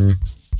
Mm-hmm.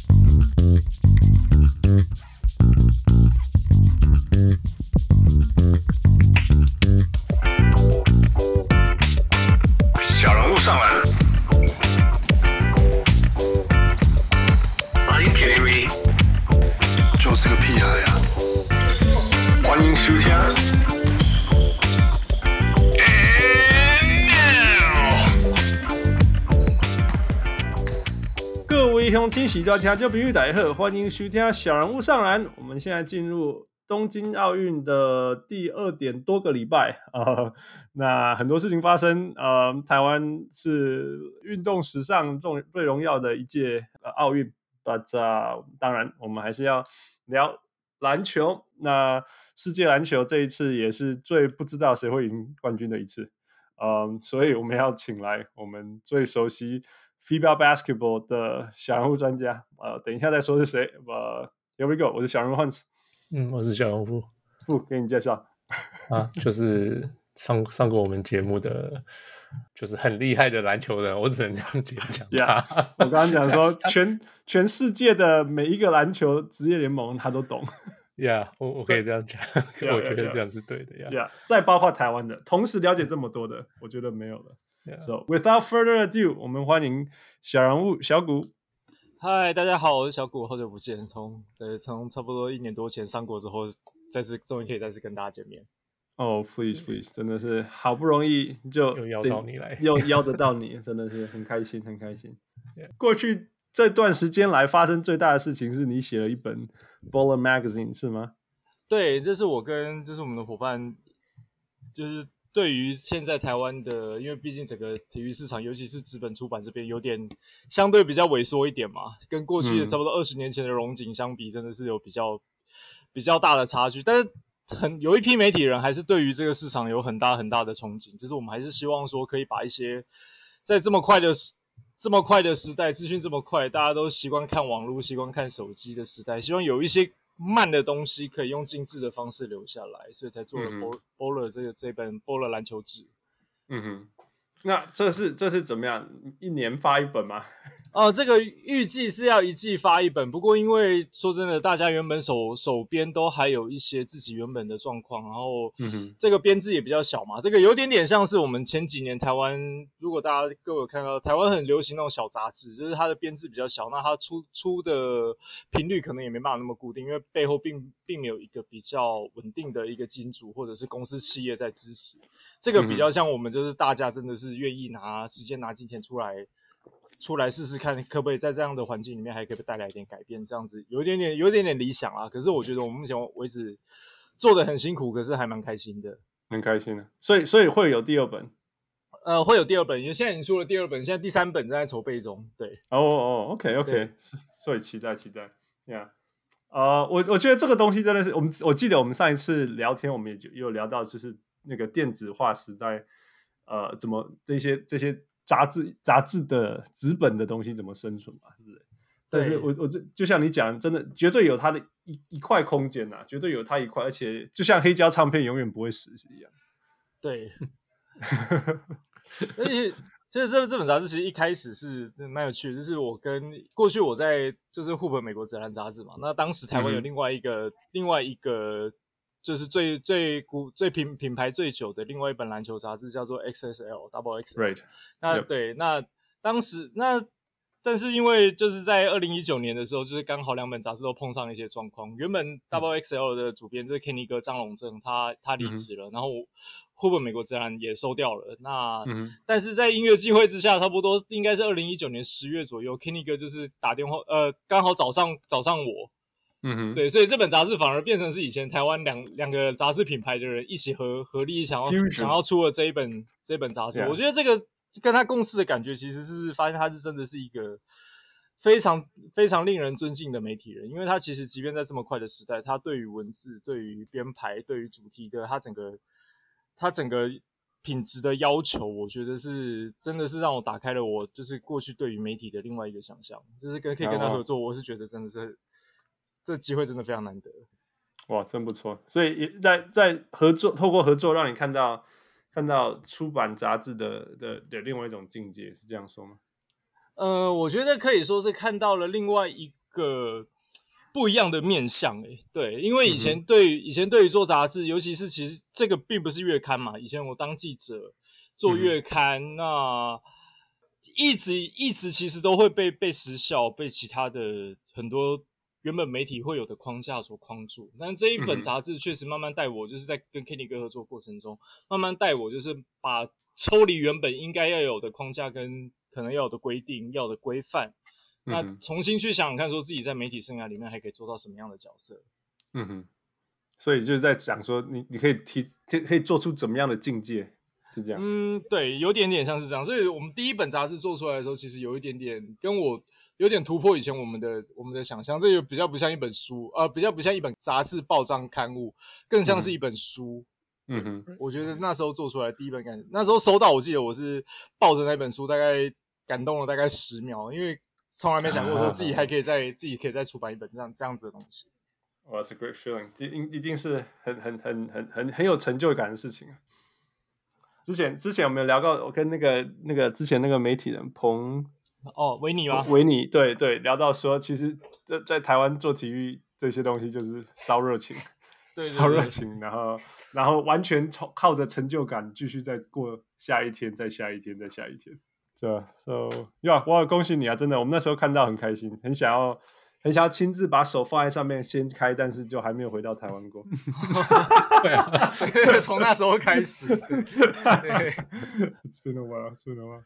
喜多听众朋友大家好，欢迎徐听小人物上篮。我们现在进入东京奥运的第二点多个礼拜啊、那很多事情发生。呃，台湾是运动史上最最荣耀的一届呃奥运，but、当然我们还是要聊篮球。那世界篮球这一次也是最不知道谁会赢冠军的一次，嗯、所以我们要请来我们最熟悉 FIBA Basketball 的小人物专家。呃，等一下再说是谁。呃，Here we go，我是小人物 Hans。嗯，我是小人物，不给你介绍啊，就是上上过我们节目的，就是很厉害的篮球人，我只能这样讲。呀，yeah, 我刚刚讲说 全全世界的每一个篮球职业联盟他都懂。呀，yeah, 我我可以这样讲我觉得这样是对的呀。呀，再包括台湾的，同时了解这么多的，我觉得没有了。So without further ado，我们欢迎小人物小古。嗨，大家好，我是小古，好久不见。从呃，从差不多一年多前上过之后，再次终于可以再次跟大家见面。哦、oh,，please please，真的是好不容易就又邀到你来，又邀得到你，真的是很开心，很开心。过去这段时间来发生最大的事情是你写了一本 Baller Magazine 是吗？对，这是我跟这是我们的伙伴，就是。对于现在台湾的，因为毕竟整个体育市场，尤其是资本出版这边，有点相对比较萎缩一点嘛，跟过去的差不多二十年前的荣景相比，真的是有比较比较大的差距。但是很有一批媒体人还是对于这个市场有很大很大的憧憬，就是我们还是希望说可以把一些在这么快的这么快的时代，资讯这么快，大家都习惯看网络、习惯看手机的时代，希望有一些。慢的东西可以用精致的方式留下来，所以才做了 Baller 这个这本 Baller 篮球志。嗯哼，那这是这是怎么样？一年发一本吗？哦、呃，这个预计是要一季发一本，不过因为说真的，大家原本手手边都还有一些自己原本的状况，然后这个编制也比较小嘛，这个有点点像是我们前几年台湾，如果大家各位有看到，台湾很流行那种小杂志，就是它的编制比较小，那它出出的频率可能也没办法那么固定，因为背后并并没有一个比较稳定的一个金主或者是公司企业在支持，这个比较像我们就是大家真的是愿意拿时间拿金钱出来。出来试试看，可不可以在这样的环境里面还可以带来一点改变？这样子有一点点，有一点点理想啊。可是我觉得我们目前为止做的很辛苦，可是还蛮开心的，很开心的。所以，所以会有第二本，呃，会有第二本，因为现在已经出了第二本，现在第三本正在筹备中。对，哦哦，OK，OK，所以期待期待。Yeah，呃，我我觉得这个东西真的是，我们我记得我们上一次聊天，我们也就有聊到，就是那个电子化时代，呃，怎么这些这些。杂志杂志的纸本的东西怎么生存嘛？是不是？但是我我就就像你讲，真的绝对有它的一一块空间呐，绝对有它一块，而且就像黑胶唱片永远不会死是一样。对，而且这这这本杂志其实一开始是真的蛮有趣的，就是我跟过去我在就是 Hoop 美国职篮杂志嘛，那当时台湾有另外一个、嗯、另外一个。就是最最古最品品牌最久的另外一本篮球杂志叫做 XSL Double X。Right。那.对，那当时那但是因为就是在二零一九年的时候，就是刚好两本杂志都碰上了一些状况。原本 Double XL 的主编就是 Kenny 哥张龙正，他他离职了，mm hmm. 然后 Hoop 美国自然也收掉了。那、mm hmm. 但是在音乐机会之下，差不多应该是二零一九年十月左右，Kenny 哥就是打电话，呃，刚好找上找上我。嗯哼，对，所以这本杂志反而变成是以前台湾两两个杂志品牌的人一起合合力想要想要出了这一本这一本杂志。我觉得这个跟他共事的感觉，其实是发现他是真的是一个非常非常令人尊敬的媒体人，因为他其实即便在这么快的时代，他对于文字、对于编排、对于主题的他整个他整个品质的要求，我觉得是真的是让我打开了我就是过去对于媒体的另外一个想象，就是跟可以跟他合作，我是觉得真的是。这机会真的非常难得，哇，真不错！所以也在在合作，透过合作，让你看到看到出版杂志的的的另外一种境界，是这样说吗？呃，我觉得可以说是看到了另外一个不一样的面相。诶，对，因为以前对于、嗯、以前对于做杂志，尤其是其实这个并不是月刊嘛。以前我当记者做月刊，嗯、那一直一直其实都会被被时效、被其他的很多。原本媒体会有的框架所框住，但这一本杂志确实慢慢带我，就是在跟 Kenny 哥合作过程中，慢慢带我，就是把抽离原本应该要有的框架跟可能要有的规定、要的规范，那重新去想想看，说自己在媒体生涯里面还可以做到什么样的角色。嗯哼，所以就是在讲说，你你可以提，可以做出怎么样的境界，是这样？嗯，对，有点点像是这样。所以我们第一本杂志做出来的时候，其实有一点点跟我。有点突破以前我们的我们的想象，这个比较不像一本书，呃，比较不像一本杂志、报章刊物，更像是一本书。嗯哼，我觉得那时候做出来第一本感觉，那时候收到，我记得我是抱着那本书，大概感动了大概十秒，因为从来没想过说自己还可以再自己可以再出版一本这样这样子的东西。哇，That's a great feeling，一一定是很很很很很很有成就感的事情。之前之前我们有聊过，我跟那个那个之前那个媒体人彭。哦，维尼吗？维尼，对对，聊到说，其实在在台湾做体育这些东西就是烧热情，烧热情，然后然后完全靠靠着成就感继续再过下一天，再下一天，再下一天，对吧？So，呀，我恭喜你啊！真的，我们那时候看到很开心，很想要很想要亲自把手放在上面掀开，但是就还没有回到台湾过。对啊，从那时候开始。It's been a while, it's been a while.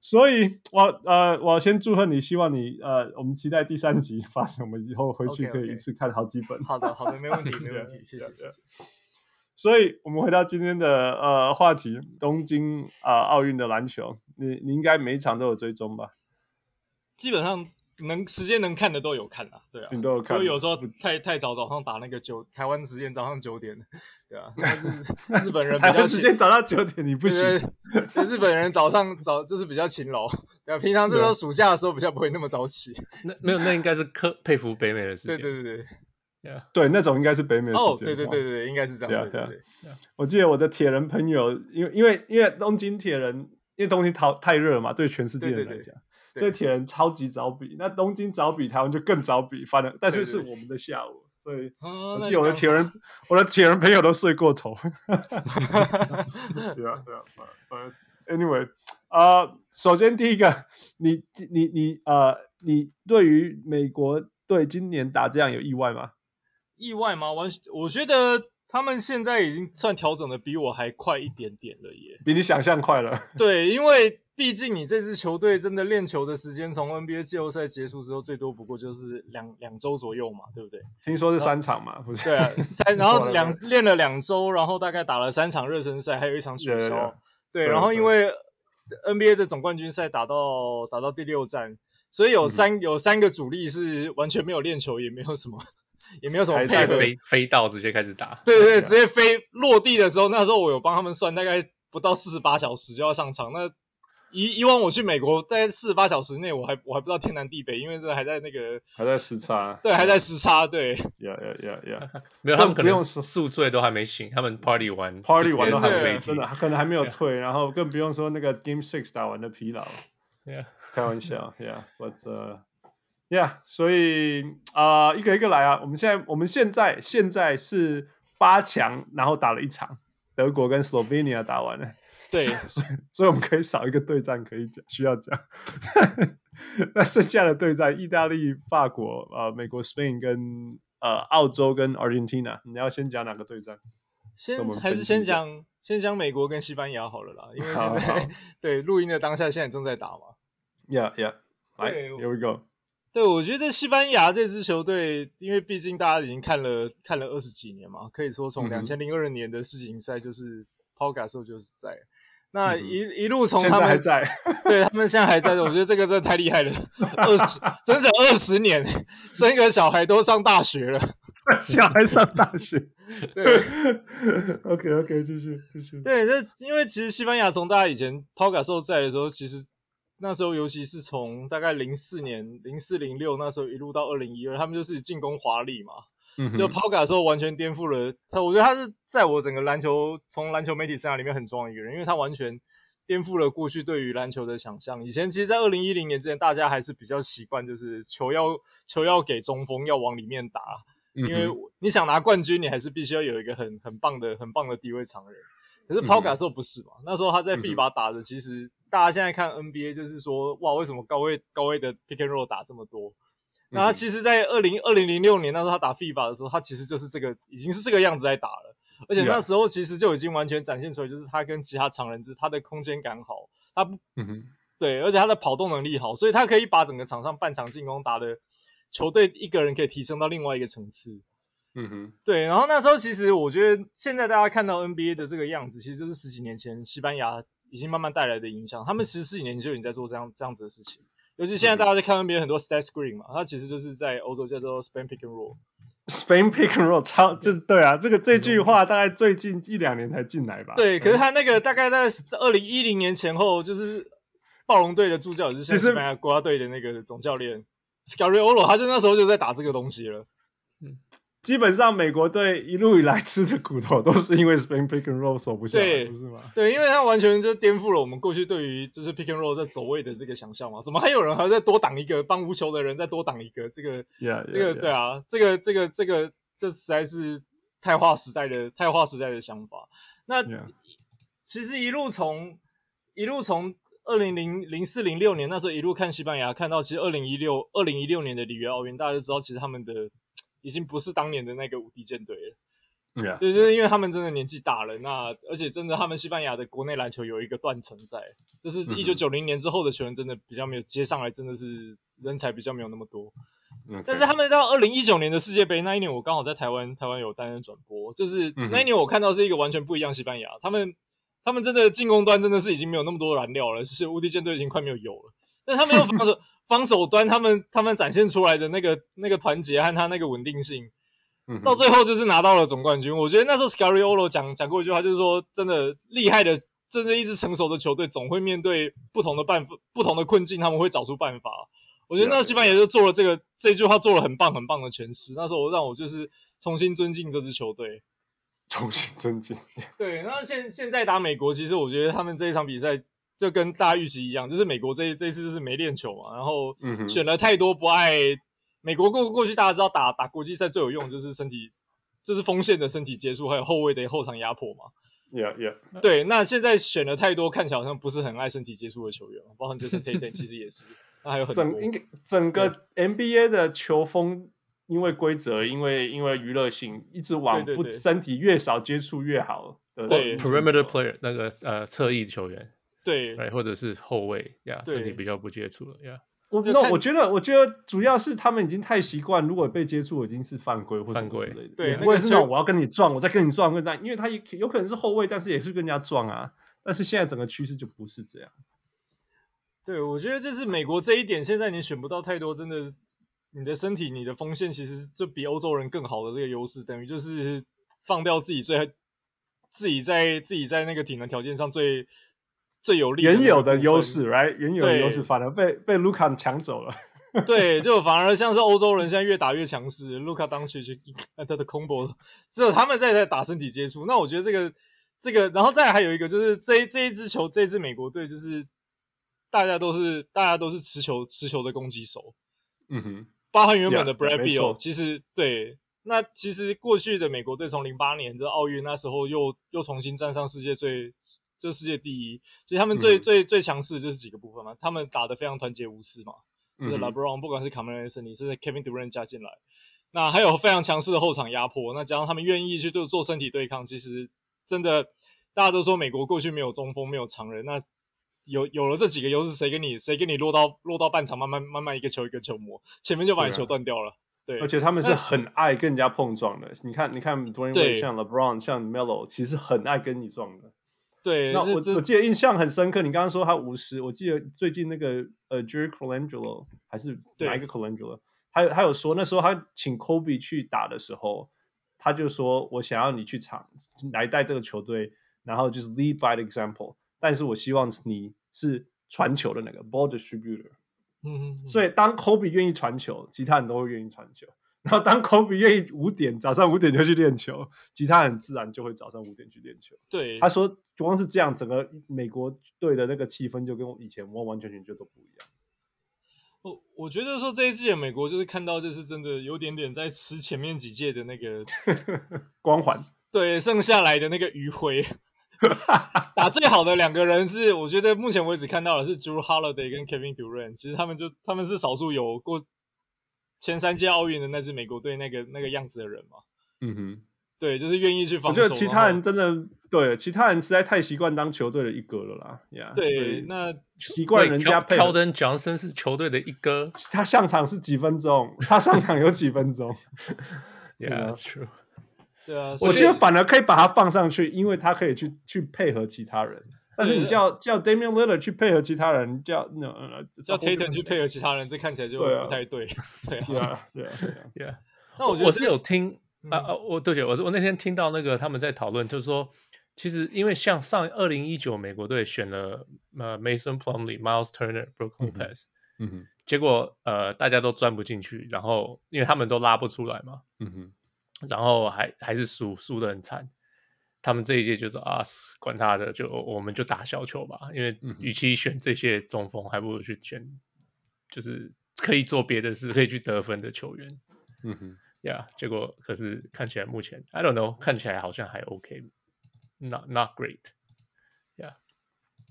所以我呃，我先祝贺你，希望你呃，我们期待第三集发生，我们以后回去可以一次看好几本。Okay, okay. 好的，好的，没问题，没问题，谢谢。所以，我们回到今天的呃话题，东京啊奥运的篮球，你你应该每一场都有追踪吧？基本上。能时间能看的都有看啊，对啊，你都有看。所以有时候太太早早上打那个九台湾时间早上九点，对啊，但是日本人比较时间早上九点你不行，日本人早上早就是比较勤劳，对啊，平常这时候暑假的时候比较不会那么早起。那没有，那应该是克佩服北美的时间。对对对对，对那种应该是北美的时间。哦，对对对对，应该是这样。对对对，我记得我的铁人朋友，因为因为因为东京铁人，因为东京太太热嘛，对全世界人来讲。所以铁人超级早比，那东京早比，台湾就更早比，反正但是是我们的下午，所以我记得我的铁人，我的铁人朋友都睡过头。对啊，对啊，反正 anyway，呃，首先第一个，你你你呃，你对于美国队今年打这样有意外吗？意外吗？我我觉得。他们现在已经算调整的比我还快一点点了耶，比你想象快了。对，因为毕竟你这支球队真的练球的时间，从 NBA 季后赛结束之后，最多不过就是两两周左右嘛，对不对？听说是三场嘛，不是？对啊，三，然后两练了两周，然后大概打了三场热身赛，还有一场取消。对，然后因为 NBA 的总冠军赛打到打到第六战，所以有三、嗯、有三个主力是完全没有练球，也没有什么。也没有什么配合，飞飞到直接开始打。对对对，直接飞落地的时候，那时候我有帮他们算，大概不到四十八小时就要上场。那以以往我去美国，在四十八小时内，我还我还不知道天南地北，因为这还在那个还在时差。对，还在时差。对，呀呀呀呀，没有，他们可能宿醉都还没醒，他们 party 完，party 完都还没，真的可能还没有退，然后更不用说那个 Game Six 打完的疲劳。Yeah，开玩笑，Yeah，but。呀，yeah, 所以啊、呃，一个一个来啊。我们现在，我们现在现在是八强，然后打了一场，德国跟 Slovenia 打完了。对，所以，所以我们可以少一个对战可以讲，需要讲。那剩下的对战，意大利、法国、呃，美国、Spain 跟呃澳洲跟 Argentina，你要先讲哪个对战？先还是先讲先讲美国跟西班牙好了啦，因为现在 对录音的当下现在正在打嘛。Yeah, yeah，来，Here we go。对，我觉得西班牙这支球队，因为毕竟大家已经看了看了二十几年嘛，可以说从两千零二年的世锦赛就是 Pau Gasol 就是在，那一、嗯、一路从他们还在，对他们现在还在的，我觉得这个真的太厉害了，二十整整二十年，生一个小孩都上大学了，小孩上大学，对，OK OK，继续继续，对，这因为其实西班牙从大家以前 Pau Gasol 在的时候，其实。那时候，尤其是从大概零四年、零四零六那时候一路到二零一二，他们就是进攻华丽嘛。嗯、就抛卡的时候，完全颠覆了他。我觉得他是在我整个篮球从篮球媒体生涯里面很重要的一个人，因为他完全颠颠覆了过去对于篮球的想象。以前其实，在二零一零年之前，大家还是比较习惯，就是球要球要给中锋，要往里面打，因为你想拿冠军，你还是必须要有一个很很棒的、很棒的低位长人。可是 Pau Gasol 不是嘛？那时候他在 FIBA 打的，其实大家现在看 NBA 就是说，哇，为什么高位高位的 Pick and Roll 打这么多？那他其实，在二零二零零六年那时候他打 FIBA 的时候，他其实就是这个已经是这个样子在打了，而且那时候其实就已经完全展现出来，就是他跟其他常人，就是他的空间感好，他不，对，而且他的跑动能力好，所以他可以把整个场上半场进攻打的球队一个人可以提升到另外一个层次，嗯哼，对。然后那时候其实我觉得，现在大家看到 NBA 的这个样子，其实就是十几年前西班牙已经慢慢带来的影响，他们其实十四几年前就已经在做这样这样子的事情。尤其现在大家在看 NBA 很多 stat screen 嘛，它其实就是在欧洲叫做 Spain pick and roll。Spain pick and roll 超就是对啊，这个这句话大概最近一两年才进来吧。对，可是他那个大概在二零一零年前后，就是暴龙队的助教，就是西班牙国家队的那个总教练 Scariolo，他就那时候就在打这个东西了。嗯。基本上美国队一路以来吃的苦头都是因为 Spain pick and roll 守不下来，不是吗？对，因为他完全就颠覆了我们过去对于就是 pick and roll 在走位的这个想象嘛。怎么还有人还要再多挡一个帮无球的人再多挡一个？这个，yeah, yeah, 这个.对啊，这个这个这个这实在是太划时代的太划时代的想法。那.其实一路从一路从二零零零四零六年那时候一路看西班牙，看到其实二零一六二零一六年的里约奥运，大家就知道其实他们的。已经不是当年的那个无敌舰队了，对，Yeah. 就是因为他们真的年纪大了，那而且真的他们西班牙的国内篮球有一个断层在，就是一九九零年之后的球员真的比较没有接上来，真的是人才比较没有那么多。Okay. 但是他们到二零一九年的世界杯那一年，我刚好在台湾，台湾有担任转播，就是那一年我看到是一个完全不一样西班牙，他们他们真的进攻端真的是已经没有那么多燃料了，是无敌舰队已经快没有油了。但他们又防守防守端，他们他们展现出来的那个那个团结和他那个稳定性，到最后就是拿到了总冠军。我觉得那时候 Scariolo 讲讲过一句话，就是说真的厉害的，真正一支成熟的球队总会面对不同的办法、不同的困境，他们会找出办法。我觉得那西班牙就做了这个这句话，做了很棒很棒的诠释。那时候让我就是重新尊敬这支球队，重新尊敬。对，那现现在打美国，其实我觉得他们这一场比赛。就跟大家预期一样，就是美国这一这一次就是没练球嘛，然后选了太多不爱美国过过去大家知道打打国际赛最有用就是身体，就是锋线的身体接触，还有后卫的后场压迫嘛。Yeah, yeah. 对，那现在选了太多看起来好像不是很爱身体接触的球员，包括 Jayson Tatum 其实也是。那还有很整应该整个 NBA 的球风，因为规则，因为因为娱乐性，一直往不身体越少接触越好的。对，Perimeter Player 那个呃侧翼球员。对，或者是后卫呀，身体比较不接触了呀。我那我觉得，我觉得主要是他们已经太习惯，如果被接触已经是犯规或者什么之类的。对，或者是那种我要跟你撞，我再跟你撞，跟这样，因为他有有可能是后卫，但是也是跟人家撞啊。但是现在整个趋势就不是这样。对，我觉得这是美国这一点，现在你选不到太多真的，你的身体、你的锋线其实就比欧洲人更好的这个优势，等于就是放掉自己最自己在自己在那个体能条件上最。最有利原有的优势，right？原有的优势反而被被卢卡抢走了。对，就反而像是欧洲人现在越打越强势，卢卡当时去他的 combo，只有他们在在打身体接触。那我觉得这个这个，然后再来还有一个就是这这一支球，这一支美国队就是大家都是大家都是持球持球的攻击手。嗯哼，包含原本的 Brad Beal，其实对。那其实过去的美国队从零八年的奥运那时候又又重新站上世界最。这世界第一，其实他们最、嗯、最最强势的就是几个部分嘛，他们打得非常团结无私嘛，就是 LeBron 不管是卡梅伦森，你是 Kevin Durant 加进来，那还有非常强势的后场压迫，那加上他们愿意去做做身体对抗，其实真的大家都说美国过去没有中锋，没有常人，那有有了这几个优势，谁跟你谁跟你落到落到半场，慢慢慢慢一个球一个球磨，前面就把你球断掉了。对，而且他们是很爱跟人家碰撞的，你看你看 Dwyane 像 LeBron 像 Melo，其实很爱跟你撞的。对，那我我记得印象很深刻。你刚刚说他五十，我记得最近那个呃，Jerry Colangelo 还是哪一个 Colangelo，他有他有说那时候他请 Kobe 去打的时候，他就说我想要你去场来带这个球队，然后就是 lead by the example，但是我希望你是传球的那个 ball distributor。嗯，所以当 Kobe 愿意传球，其他人都会愿意传球。然后当 Kobe 愿意五点早上五点就去练球，其他人自然就会早上五点去练球。对，他说光是这样，整个美国队的那个气氛就跟我以前完完全全就都不一样。我我觉得说这一季的美国就是看到就是真的有点点在吃前面几届的那个光环，对，剩下来的那个余晖。打最好的两个人是，我觉得目前为止看到的是 Drew Holiday 跟 Kevin Durant，其实他们就他们是少数有过前三届奥运的那支美国队那个那个样子的人嘛。嗯哼，对，就是愿意去防守。我觉得其他人真的对，其他人实在太习惯当球队的一哥了啦。Yeah, 对，那习惯人家配。Keldon Johnson 是球队的一哥，他上场是几分钟，他上场有几分钟。Yeah, that's true. 对啊，我觉得反而可以把他放上去，因为他可以去去配合其他人。但是你叫叫 Damian Lillard 去配合其他人，叫那叫 Tatum 去配合其他人，这看起来就不太对。对啊，对啊，对啊。那我觉得我是有听啊啊，我对不起，我我那天听到那个他们在讨论，就是说，其实因为像上二零一九美国队选了呃 Mason Plumlee、Miles Turner、Brook Lopez，嗯哼，结果呃大家都钻不进去，然后因为他们都拉不出来嘛，嗯哼。然后还还是输输的很惨，他们这一届就是啊，管他的，就我们就打小球吧。因为与其选这些中锋，还不如去选就是可以做别的事、可以去得分的球员。嗯哼，呀、yeah，结果可是看起来目前 I don't know，看起来好像还 OK，not not great。呀，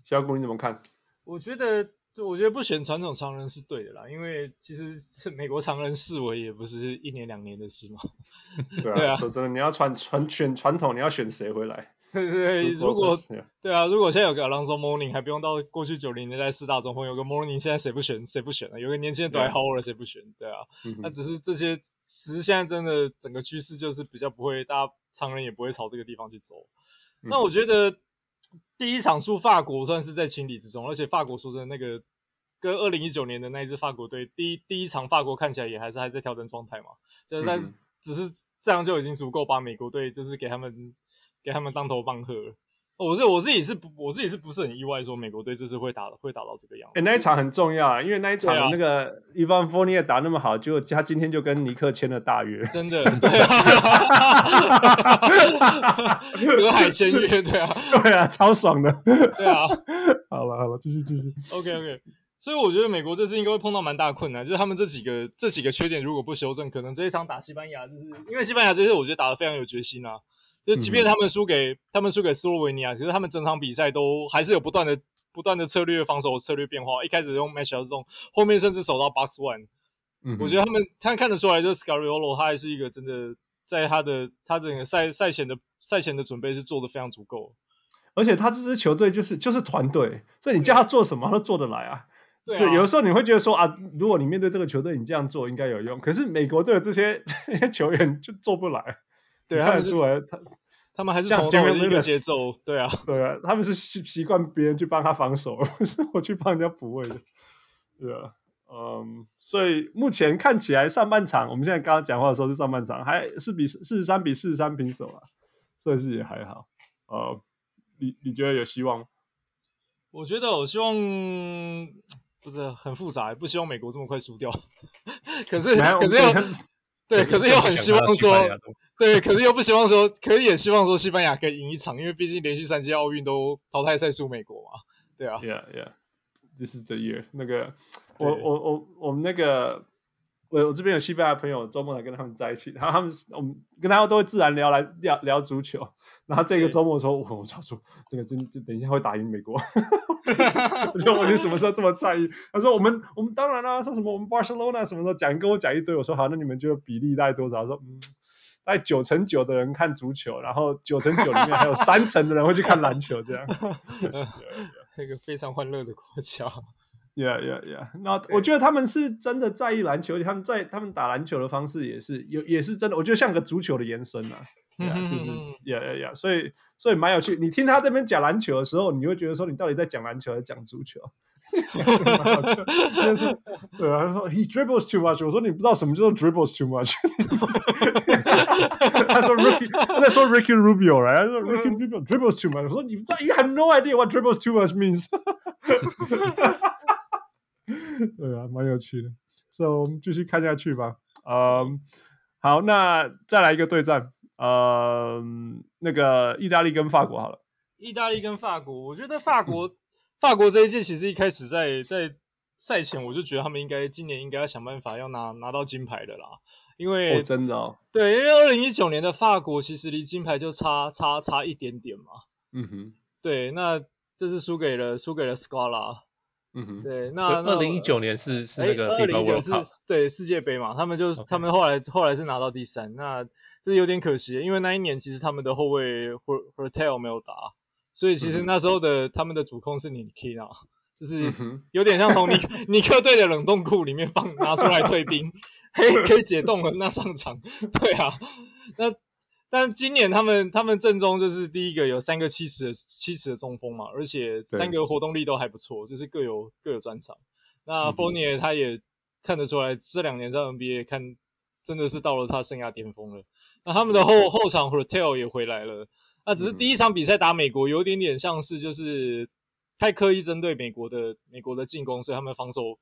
小谷你怎么看？我觉得。就我觉得不选传统常人是对的啦，因为其实是美国常人四维也不是一年两年的事嘛。对啊，对啊，说真的，你要传传选传统，你要选谁回来？对如果对啊，如果现在有个 Alonzo Mourning，还不用到过去九零年代四大中锋，有个 Mourning，现在谁不选谁不选了？有个年轻人 Dwight Howard 谁不选？对啊，那、嗯、只是这些，只是现在真的整个趋势就是比较不会，大家常人也不会朝这个地方去走。嗯、那我觉得。第一场输法国算是在情理之中，而且法国说真的，那个跟二零一九年的那一支法国队，第一第一场法国看起来也还是还在调整状态嘛，就是但是只是这样就已经足够把美国队就是给他们给他们当头棒喝了。我是我自己是不我自己是不是很意外说美国队这次会打会打到这个样子？哎、欸，那一场很重要啊，因为那一场那个 Evan Fournier 打那么好，结果他今天就跟尼克签了大约，真的，对啊，隔海签约，对啊，对啊，超爽的，对啊，好了好了，继续继续，OK OK，所以我觉得美国这次应该会碰到蛮大的困难，就是他们这几个这几个缺点如果不修正，可能这一场打西班牙，就是因为西班牙这次我觉得打得非常有决心啊。就即便他们输给、嗯、他们输给斯洛维尼亚，可是他们整场比赛都还是有不断的不断的策略防守策略变化。一开始用 match 这种，后面甚至守到 box one。嗯，我觉得他们他看得出来，就是 Scariolo 他还是一个真的在他的他整个赛赛前的赛前的准备是做的非常足够。而且他这支球队就是就是团队，所以你叫他做什么他都做得来啊。对，啊对，有的时候你会觉得说啊，如果你面对这个球队，你这样做应该有用。可是美国队的这些这些球员就做不来。对，看得出来他。他们还是从头一个节奏，对啊，对啊，他们是习习惯别人去帮他防守，不是我去帮人家补位的，对啊，嗯，所以目前看起来上半场，我们现在刚刚讲话的时候是上半场，还是比四十三比四十三平手啊，所以是也还好，呃，你你觉得有希望吗？我觉得我希望不是很复杂，不希望美国这么快输掉，可是可是又对，可是又很希望说。对，可是又不希望说，可是也希望说西班牙可以赢一场，因为毕竟连续三届奥运都淘汰赛输美国嘛，对啊。Yeah, yeah. This is the year. 那个，我我我我们那个，我我这边有西班牙朋友，周末才跟他们在一起，然后他们我们跟他们都会自然聊来聊聊足球，然后这个周末的时候，我我操出，这个真就等一下会打赢美国。我说我你什么时候这么在意？他说我们我们当然啦、啊，说什么我们 Barcelona 什么时候讲跟我讲一堆，我说好，那你们觉得比例大概多少？他说嗯。在九成九的人看足球，然后九成九里面还有三成的人会去看篮球，这样。那个非常欢乐的国家。Yeah, yeah, yeah. 那我觉得他们是真的在意篮球，他们在他们打篮球的方式也是有，也是真的。我觉得像个足球的延伸啊。Yeah, 就是 Yeah, yeah, yeah. 所以所以蛮有趣。你听他这边讲篮球的时候，你会觉得说你到底在讲篮球还是讲足球？对啊，他说 He dribbles too much。我说你不知道什么叫做 dribbles too much。他说 Ricky，他在说 Ricky Rubio，right？他说 Ricky Rubio dribbles too much。我说你，You have no idea what dribbles too much means。对啊，蛮有趣的。所以我们继续看下去吧。嗯、um,。好，那再来一个对战，呃，那个意大利跟法国好了。意大利跟法国，我觉得法国、嗯、法国这一届其实一开始在在赛前我就觉得他们应该今年应该要想办法要拿拿到金牌的啦，因为、哦、真的哦，对，因为二零一九年的法国其实离金牌就差差差一点点嘛。嗯哼，对，那这是输给了输给了 Scala。嗯哼，对，那二零一九年是是那个二零一九是对世界杯嘛，他们就 Okay. 他们后来后来是拿到第三，那这有点可惜，因为那一年其实他们的后卫 Hortel 没有打，所以其实那时候的、嗯、他们的主控是 Ntilikina，就是有点像从尼 尼克队的冷冻库里面放拿出来退兵，可以可以解冻了那上场，对啊，那。但今年他们他们阵中就是第一个有三个七尺的七尺的中锋嘛，而且三个活动力都还不错，就是各有各有专长。那 Fournier 他也看得出来，这两年在 NBA 看真的是到了他生涯巅峰了。那他们的后后场 Hurtel 也回来了，那只是第一场比赛打美国有点点像是就是太刻意针对美国的美国的进攻，所以他们防守。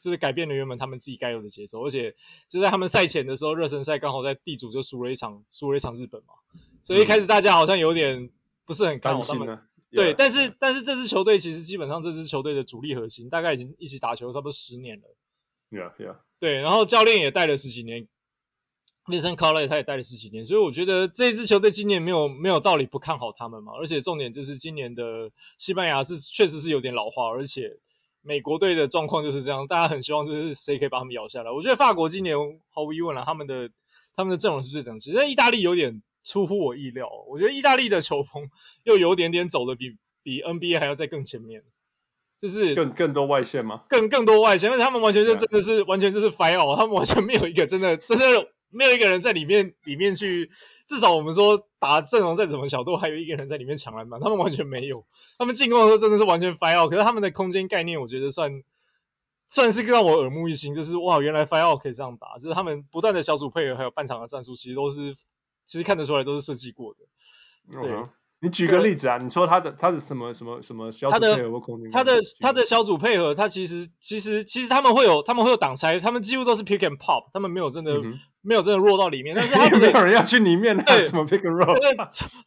就是改变了原本他们自己该有的节奏，而且就在他们赛前的时候，热身赛刚好在地主就输了一场，输了一场日本嘛，所以一开始大家好像有点不是很看好他们。嗯、对，Yeah. 但是但是这支球队其实基本上这支球队的主力核心大概已经一起打球差不多十年了。Yeah, yeah. 对，然后教练也带了十几年，Vincent Collet 他也带了十几年，所以我觉得这一支球队今年没有没有道理不看好他们嘛，而且重点就是今年的西班牙是确实是有点老化，而且。美国队的状况就是这样，大家很希望就是谁可以把他们咬下来。我觉得法国今年毫无疑问了，他们的他们的阵容是最整齐。但意大利有点出乎我意料，我觉得意大利的球风 又有点点走的比比 NBA 还要再更前面，就是更更多外线吗？更更多外线，而且他们完全就真的是.完全就是 fire 他们完全没有一个真的真的。没有一个人在里面里面去，至少我们说打阵容再怎么小，都还有一个人在里面抢篮板。他们完全没有，他们进攻的时候真的是完全 fire out。可是他们的空间概念，我觉得算 算是让我耳目一新。就是哇，原来 fire out 可以这样打，就是他们不断的小组配合，还有半场的战术，其实都是其实看得出来都是设计过的。对。你举个例子啊？你说他的他是什么什么什么小组配合空间？他的他的小组配合，他其实其实其实他们会有他们会有挡拆，他们几乎都是 pick and pop，他们没有真的、嗯、没有真的弱到里面。但是 他们没有人要去里面，对，怎么 pick and roll？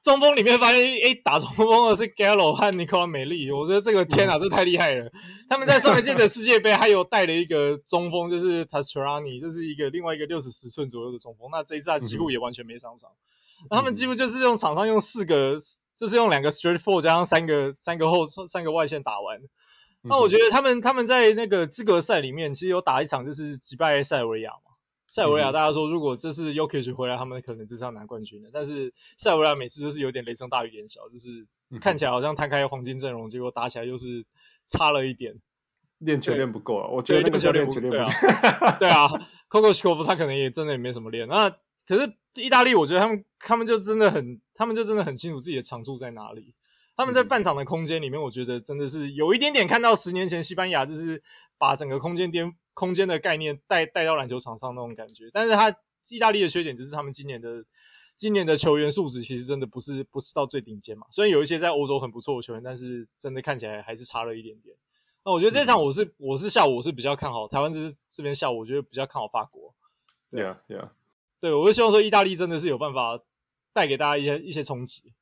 中锋里面发现，哎，打中锋的是 Gallo 和 Nicola 美丽，我觉得这个天啊，这太厉害了！他们在上一届的世界杯还有带了一个中锋，就是 Tastrani，这是一个另外一个六十十寸左右的中锋。那这一次他几乎也完全没上场，他们几乎就是用场上用四个。就是用两个 straight four 加上三个三个后三个外线打完。那我觉得他们他们在那个资格赛里面其实有打一场，就是击败塞尔维亚嘛。塞尔维亚大家说，如果这次 y o k i c 回来，他们可能就是要拿冠军的。但是塞尔维亚每次都是有点雷声大雨点小，就是看起来好像摊开黄金阵容，结果打起来又是差了一点。练球练不够啊，我觉得练练球练不够。对啊 c o c o s h k o v 他可能也真的也没什么练。那可是意大利，我觉得他们他们就真的很。他们就真的很清楚自己的长处在哪里。他们在半场的空间里面，我觉得真的是有一点点看到十年前西班牙就是把整个空间颠空间的概念带带到篮球场上那种感觉。但是他意大利的缺点就是他们今年的今年的球员素质其实真的不是不是到最顶尖嘛。虽然有一些在欧洲很不错的球员，但是真的看起来还是差了一点点。那我觉得这场我是我是下午我是比较看好台湾这这边下午我觉得比较看好法国。对啊，对啊，对，我就希望说意大利真的是有办法。带给大家一些一些冲击，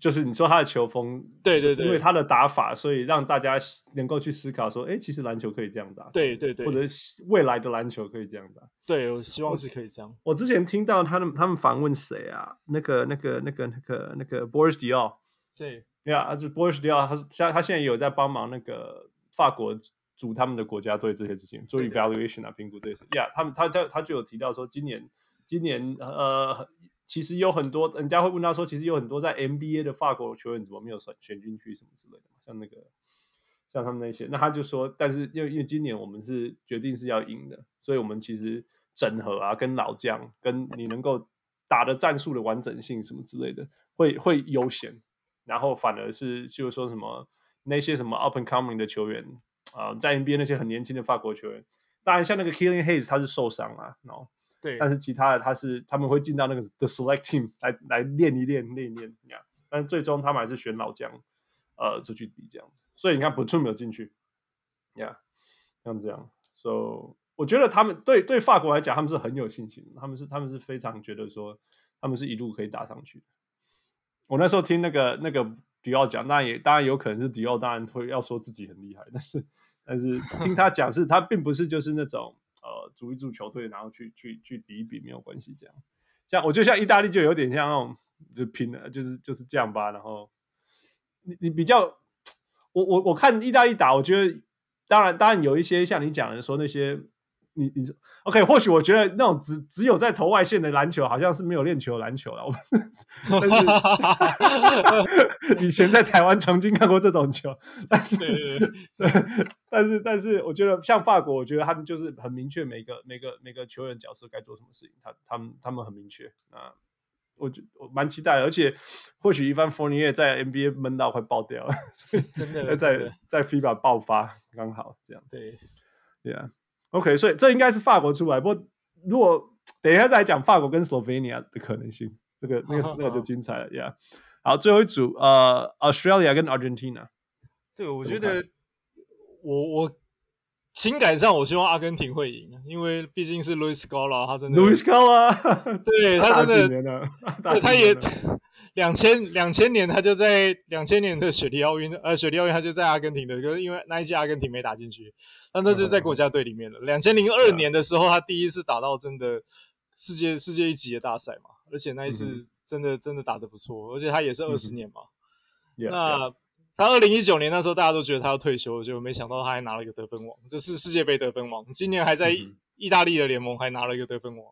就是你说他的球风，对对对，因为他的打法，所以让大家能够去思考说，哎，其实篮球可以这样打，对对对，或者未来的篮球可以这样打，对，我希望是可以这样。我，我之前听到他们他们访问谁啊？那个那个那个那个那个 Boris Diaw，对，对啊，就 Boris Diaw，他他他现在有在帮忙那个法国组他们的国家队这些事情，做 evaluation 啊，评估这些。呀，他们他他他就有提到说，今年今年呃。其实有很多人家会问他说，其实有很多在 NBA 的法国球员怎么没有选选进去什么之类的，像那个像他们那些，那他就说，但是因为因为今年我们是决定是要赢的，所以我们其实整合啊，跟老将，跟你能够打的战术的完整性什么之类的，会会优先，然后反而是就是说什么那些什么 up and coming 的球员啊、呃，在 NBA 那些很年轻的法国球员，当然像那个 Killing Hayes 他是受伤啊，然后。对，但是其他的他是他们会进到那个 the select team 来来练一练练一练这样，但是最终他们还是选老将，呃，出去比这样子。所以你看 Batum 没有进去，呀，像这样，so 我觉得他们对对法国来讲，他们是很有信心，他们是他们是非常觉得说，他们是一路可以打上去。我那时候听那个那个迪奥讲，那也当然有可能是迪奥，当然会要说自己很厉害，但是但是 听他讲是，他并不是就是那种呃，组一组球队，然后去去去比一比没有关系这样。像我就像意大利就有点像那种就拼了，就是就是这样吧。然后你你比较，我我我看意大利打，我觉得当然当然有一些像你讲的说那些。你你说 OK，或许我觉得那种只只有在投外线的篮球，好像是没有练球篮球了。我 但是 以前在台湾曾经看过这种球，但是对对对但是但是我觉得像法国，我觉得他们就是很明确，每个每个每个球员角色该做什么事情，他他们他们很明确啊。我觉我蛮期待的，而且或许一番 Fournier 在 NBA 闷到快爆掉了，所以真的 在在 FIBA 爆发刚好这样。对，Yeah。OK，所以这应该是法国出来。不过，如果等一下再来讲法国跟 Slovenia 的可能性，这个那个那个就精彩了，Yeah。好，最后一组，呃，Australia 跟 Argentina。对，我觉得我我情感上我希望阿根廷会赢，因为毕竟是 Luis Scola，他真的 Luis Scola，对他真的，他，他也。两千两千年，他就在两千年的雪梨奥运，呃，雪梨奥运他就在阿根廷的，可是因为那一届阿根廷没打进去，但他就在国家队里面了。两千零二年的时候，他第一次打到真的世界世界一级的大赛嘛，而且那一次真的真的打得不错，而且他也是二十年嘛。嗯、那他二零一九年那时候大家都觉得他要退休，就没想到他还拿了一个得分王，这是世界杯得分王。今年还在意大利的联盟还拿了一个得分王。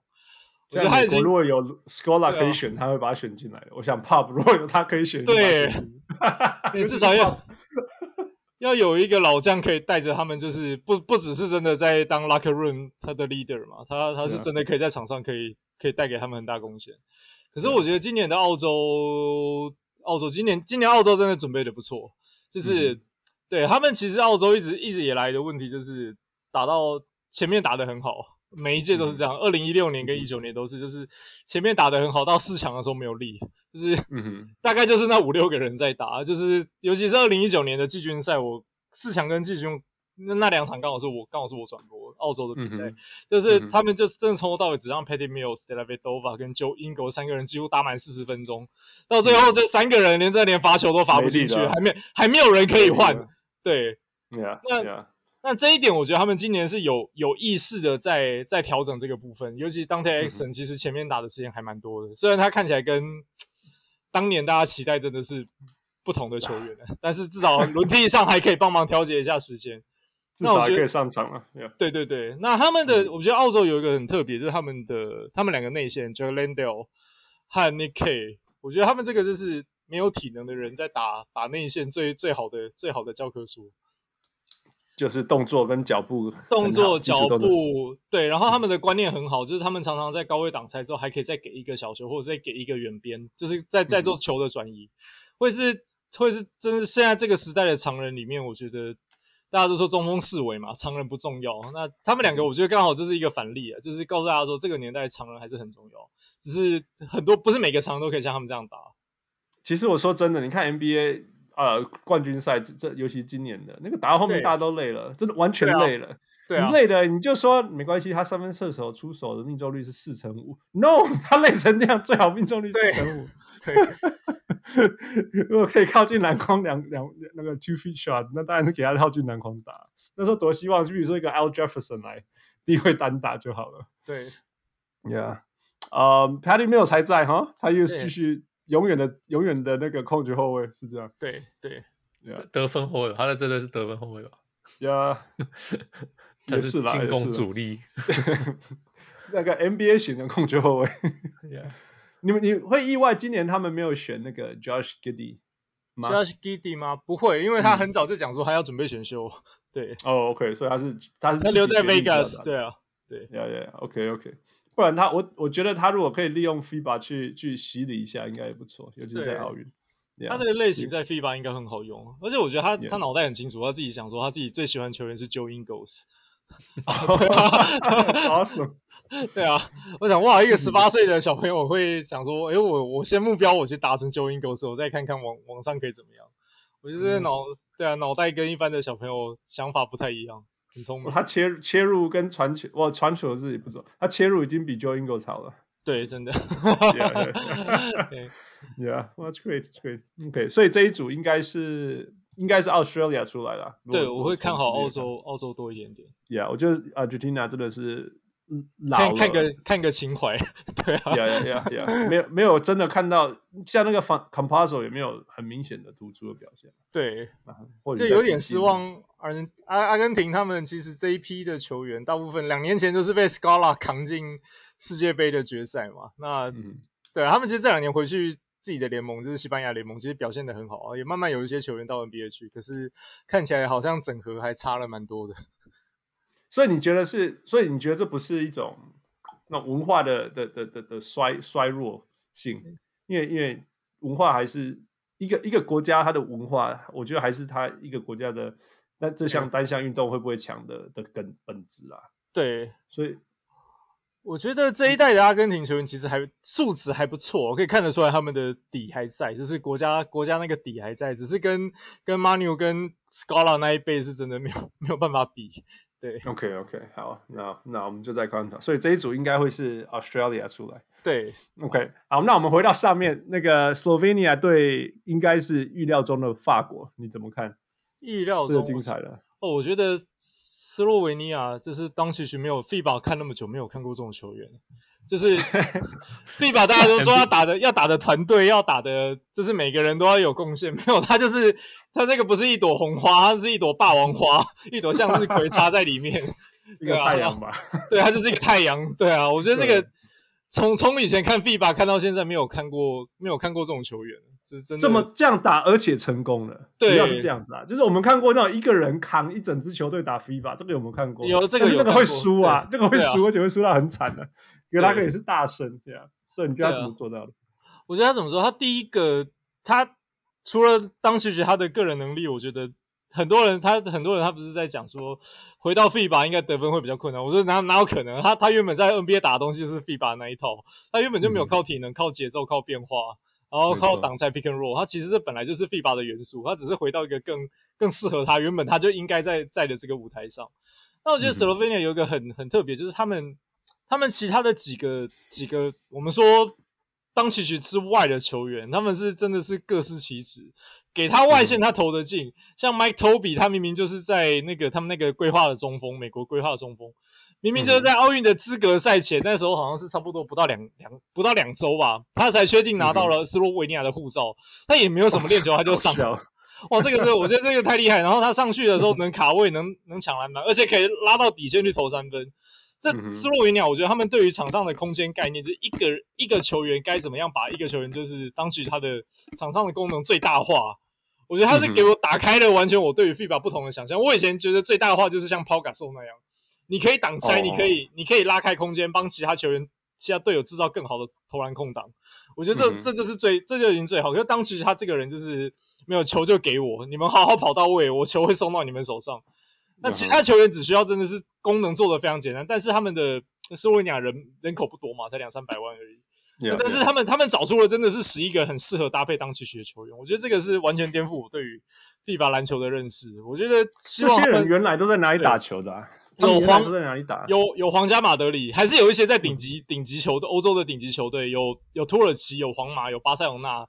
我觉得美国如果有 Scola 可以选，他会把他选进来的。我想 Pub 如果有他可以选，对，你至少 要要有一个老将可以带着他们，就是不不只是真的在当 locker room 他的 leader 嘛，他他是真的可以在场上可以可以带给他们很大贡献。可是我觉得今年的澳洲，澳洲今年今年澳洲真的准备的不错，就是对他们其实澳洲一直一直以来的问题就是打到前面打的很好。每一届都是这样，二零一六年跟一九年都是，就是前面打的很好，到四强的时候没有力，就是，大概就是那五六个人在打，就是尤其是二零一九年的季军赛，我四强跟季军那那两场刚好是我刚好是我转播澳洲的比赛，嗯、就是他们就是真的从头到尾只让 Patty Mills、Dellavedova 跟 Joe Ingles 三个人几乎打满四十分钟，到最后这三个人连这连罚球都罚不进去，还没还没有人可以换，对那。那这一点，我觉得他们今年是有有意识的在在调整这个部分，尤其 Dante Exum 其实前面打的时间还蛮多的，虽然他看起来跟当年大家期待真的是不同的球员，但是至少轮替上还可以帮忙调节一下时间，至少还可以上场了。对对对，那他们的我觉得澳洲有一个很特别，就是他们的他们两个内线 Joe Landale 和 Nick Kay，我觉得他们这个就是没有体能的人在打打内线最最好的最好的教科书。就是动作跟脚步，动作脚步对，然后他们的观念很好，就是他们常常在高位挡拆之后，还可以再给一个小球，或者再给一个远边，就是在在做球的转移，会、嗯、是会是真是现在这个时代的常人里面，我觉得大家都说中锋四维嘛，常人不重要，那他们两个我觉得刚好就是一个反例啊，就是告诉大家说这个年代常人还是很重要，只是很多不是每个常人都可以像他们这样打。其实我说真的，你看 NBA。呃，冠军赛这这尤其今年的那个打到后面大家都累了，真的完全累了。对啊，你累的你就说没关系，他三分射手出手的命中率是四成五。No，他累成这样，最好命中率四成五。对，如果可以靠近篮筐两两那个 two feet shot，那当然是给他靠近篮筐打。那时候多希望，比如说一个 Al Jefferson 来低位单打就好了。对，Yeah，呃、um,，Patty Mills 还在哈，他又是继续。永远的永远的那个控球后卫是这样，对对，yeah. 得分后卫，他的真的是得分后卫吧？呀、yeah. 也是啦，进攻主力，那个 NBA 型的控球后卫。yeah. 你们你会意外今年他们没有选那个 Josh Giddey 吗？Josh Giddey 吗？不会，因为他很早就讲说他要准备选秀。对，哦、oh,，OK，所以他是他是他留在 Vegas，对啊，对，呀呀，OK OK。不然他我我觉得他如果可以利用 FIBA 去去洗礼一下，应该也不错，尤其是在奥运。Yeah, 他那个类型在 FIBA 应该很好用，yeah. 而且我觉得他他脑袋很清楚，他自己想说他自己最喜欢球员是 Joe Ingles。对啊，对啊，我想哇，一个十八岁的小朋友会想说，哎、欸，我我先目标我先达成 Joe Ingles，我再看看网网上可以怎么样。我觉得脑、嗯、对啊，脑袋跟一般的小朋友想法不太一样。很聪明。他切切入跟传球，哇，传球的自己不走，他切入已经比 Joe Ingles 好了。对，真的。Yeah, yeah. yeah, that's great, great. OK，所以这一组应该是应该是 Australia 出来了。对，我会看好澳洲，澳洲多一点点。Yeah，我觉得 Argentina 真的是。看看个看个情怀，对啊，呀呀呀呀，没有没有真的看到像那个 Campazzo 也没有很明显的突出的表现，对，就有点失望。阿阿阿根廷他们其实这一批的球员，大部分两年前都是被 Scala 扛进世界杯的决赛嘛。那、嗯、对他们其实这两年回去自己的联盟，就是西班牙联盟，其实表现的很好啊，也慢慢有一些球员到 NBA 去，可是看起来好像整合还差了蛮多的。所以你觉得是？所以你觉得这不是一种那文化的的的的的衰衰弱性？因为因为文化还是一个一个国家它的文化，我觉得还是它一个国家的。那这项单项运动会不会强的的根本质啊？对，所以我觉得这一代的阿根廷球员其实还素质还不错，我可以看得出来他们的底还在，就是国家国家那个底还在，只是跟跟 Manu 跟 Scala 那一辈是真的没有没有办法比。对，OK OK，好，那那我们就再看看，所以这一组应该会是 Australia 出来。对，OK，好，那我们回到上面那个 Slovenia 队，应该是预料中的法国，你怎么看？预料中精彩了哦，我觉得斯洛维尼亚就是当其实没有 FIBA 看那么久，没有看过这种球员。就是 FIBA 大家都说要打的要打的团队要打的，就是每个人都要有贡献。没有他就是他这个不是一朵红花，他是一朵霸王花，一朵向日葵插在里面，一个太阳吧？对，他就是一个太阳。对啊，我觉得这个从从以前看 FIBA 看到现在，没有看过没有看过这种球员，是真的这么这样打，而且成功了。对，主要是这样子啊，就是我们看过那种一个人扛一整支球队打 FIBA，这个有没有看过？有这个有，那个会输啊，这个会输，而且会输到很惨的。格拉克也是大神，这样，所以你觉得他怎么做到的？我觉得他怎么说？他第一个，他除了当时觉得他的个人能力，我觉得很多人，他很多人，他不是在讲说，回到 FIBA 应该得分会比较困难。我说哪哪有可能？他他原本在 NBA 打的东西就是 FIBA 那一套，他原本就没有靠体能、靠节奏、靠变化，然后靠挡拆 pick and roll。他其实这本来就是 FIBA 的元素，他只是回到一个更更适合他原本他就应该在在的这个舞台上。那我觉得 Slovenia 有一个很很特别，就是他们。他们其他的几个几个，我们说当曲曲之外的球员，他们是真的是各司其职。给他外线，他投得进。嗯、像 Mike Tobey，他明明就是在那个他们那个规划的中锋，美国规划的中锋，明明就是在奥运的资格赛前，嗯、那时候好像是差不多不到两两不到两周吧，他才确定拿到了斯洛维尼亚的护照。他也没有什么练球，他就上了。哇，这个是我觉得这个太厉害。然后他上去的时候能卡位，能能抢篮板，而且可以拉到底线去投三分。这斯洛维尼亚，我觉得他们对于场上的空间概念，就是一个一个球员该怎么样把一个球员，就是当取他的场上的功能最大化。我觉得他是给我打开了完全我对于 FIBA 不同的想象。我以前觉得最大化就是像 Pau Gasol 那样，你可以挡拆，你可以你可以拉开空间，帮其他球员、其他队友制造更好的投篮空档。我觉得这这就是最这就已经最好。可是当时他这个人就是没有球就给我，你们好好跑到位，我球会送到你们手上。那其他球员只需要真的是功能做的非常简单，但是他们的斯洛维尼亚人人口不多嘛，才两三百万而已。Yeah, 但是他们.他们找出了真的是十一个很适合搭配当曲奇的球员，我觉得这个是完全颠覆我对于 FIBA 篮球的认识。我觉得这些人原来都在哪里打球的、啊？有皇在哪里打？有有皇家马德里，还是有一些在顶级顶级球队，欧洲的顶级球队，有有土耳其，有皇马，有巴塞罗那。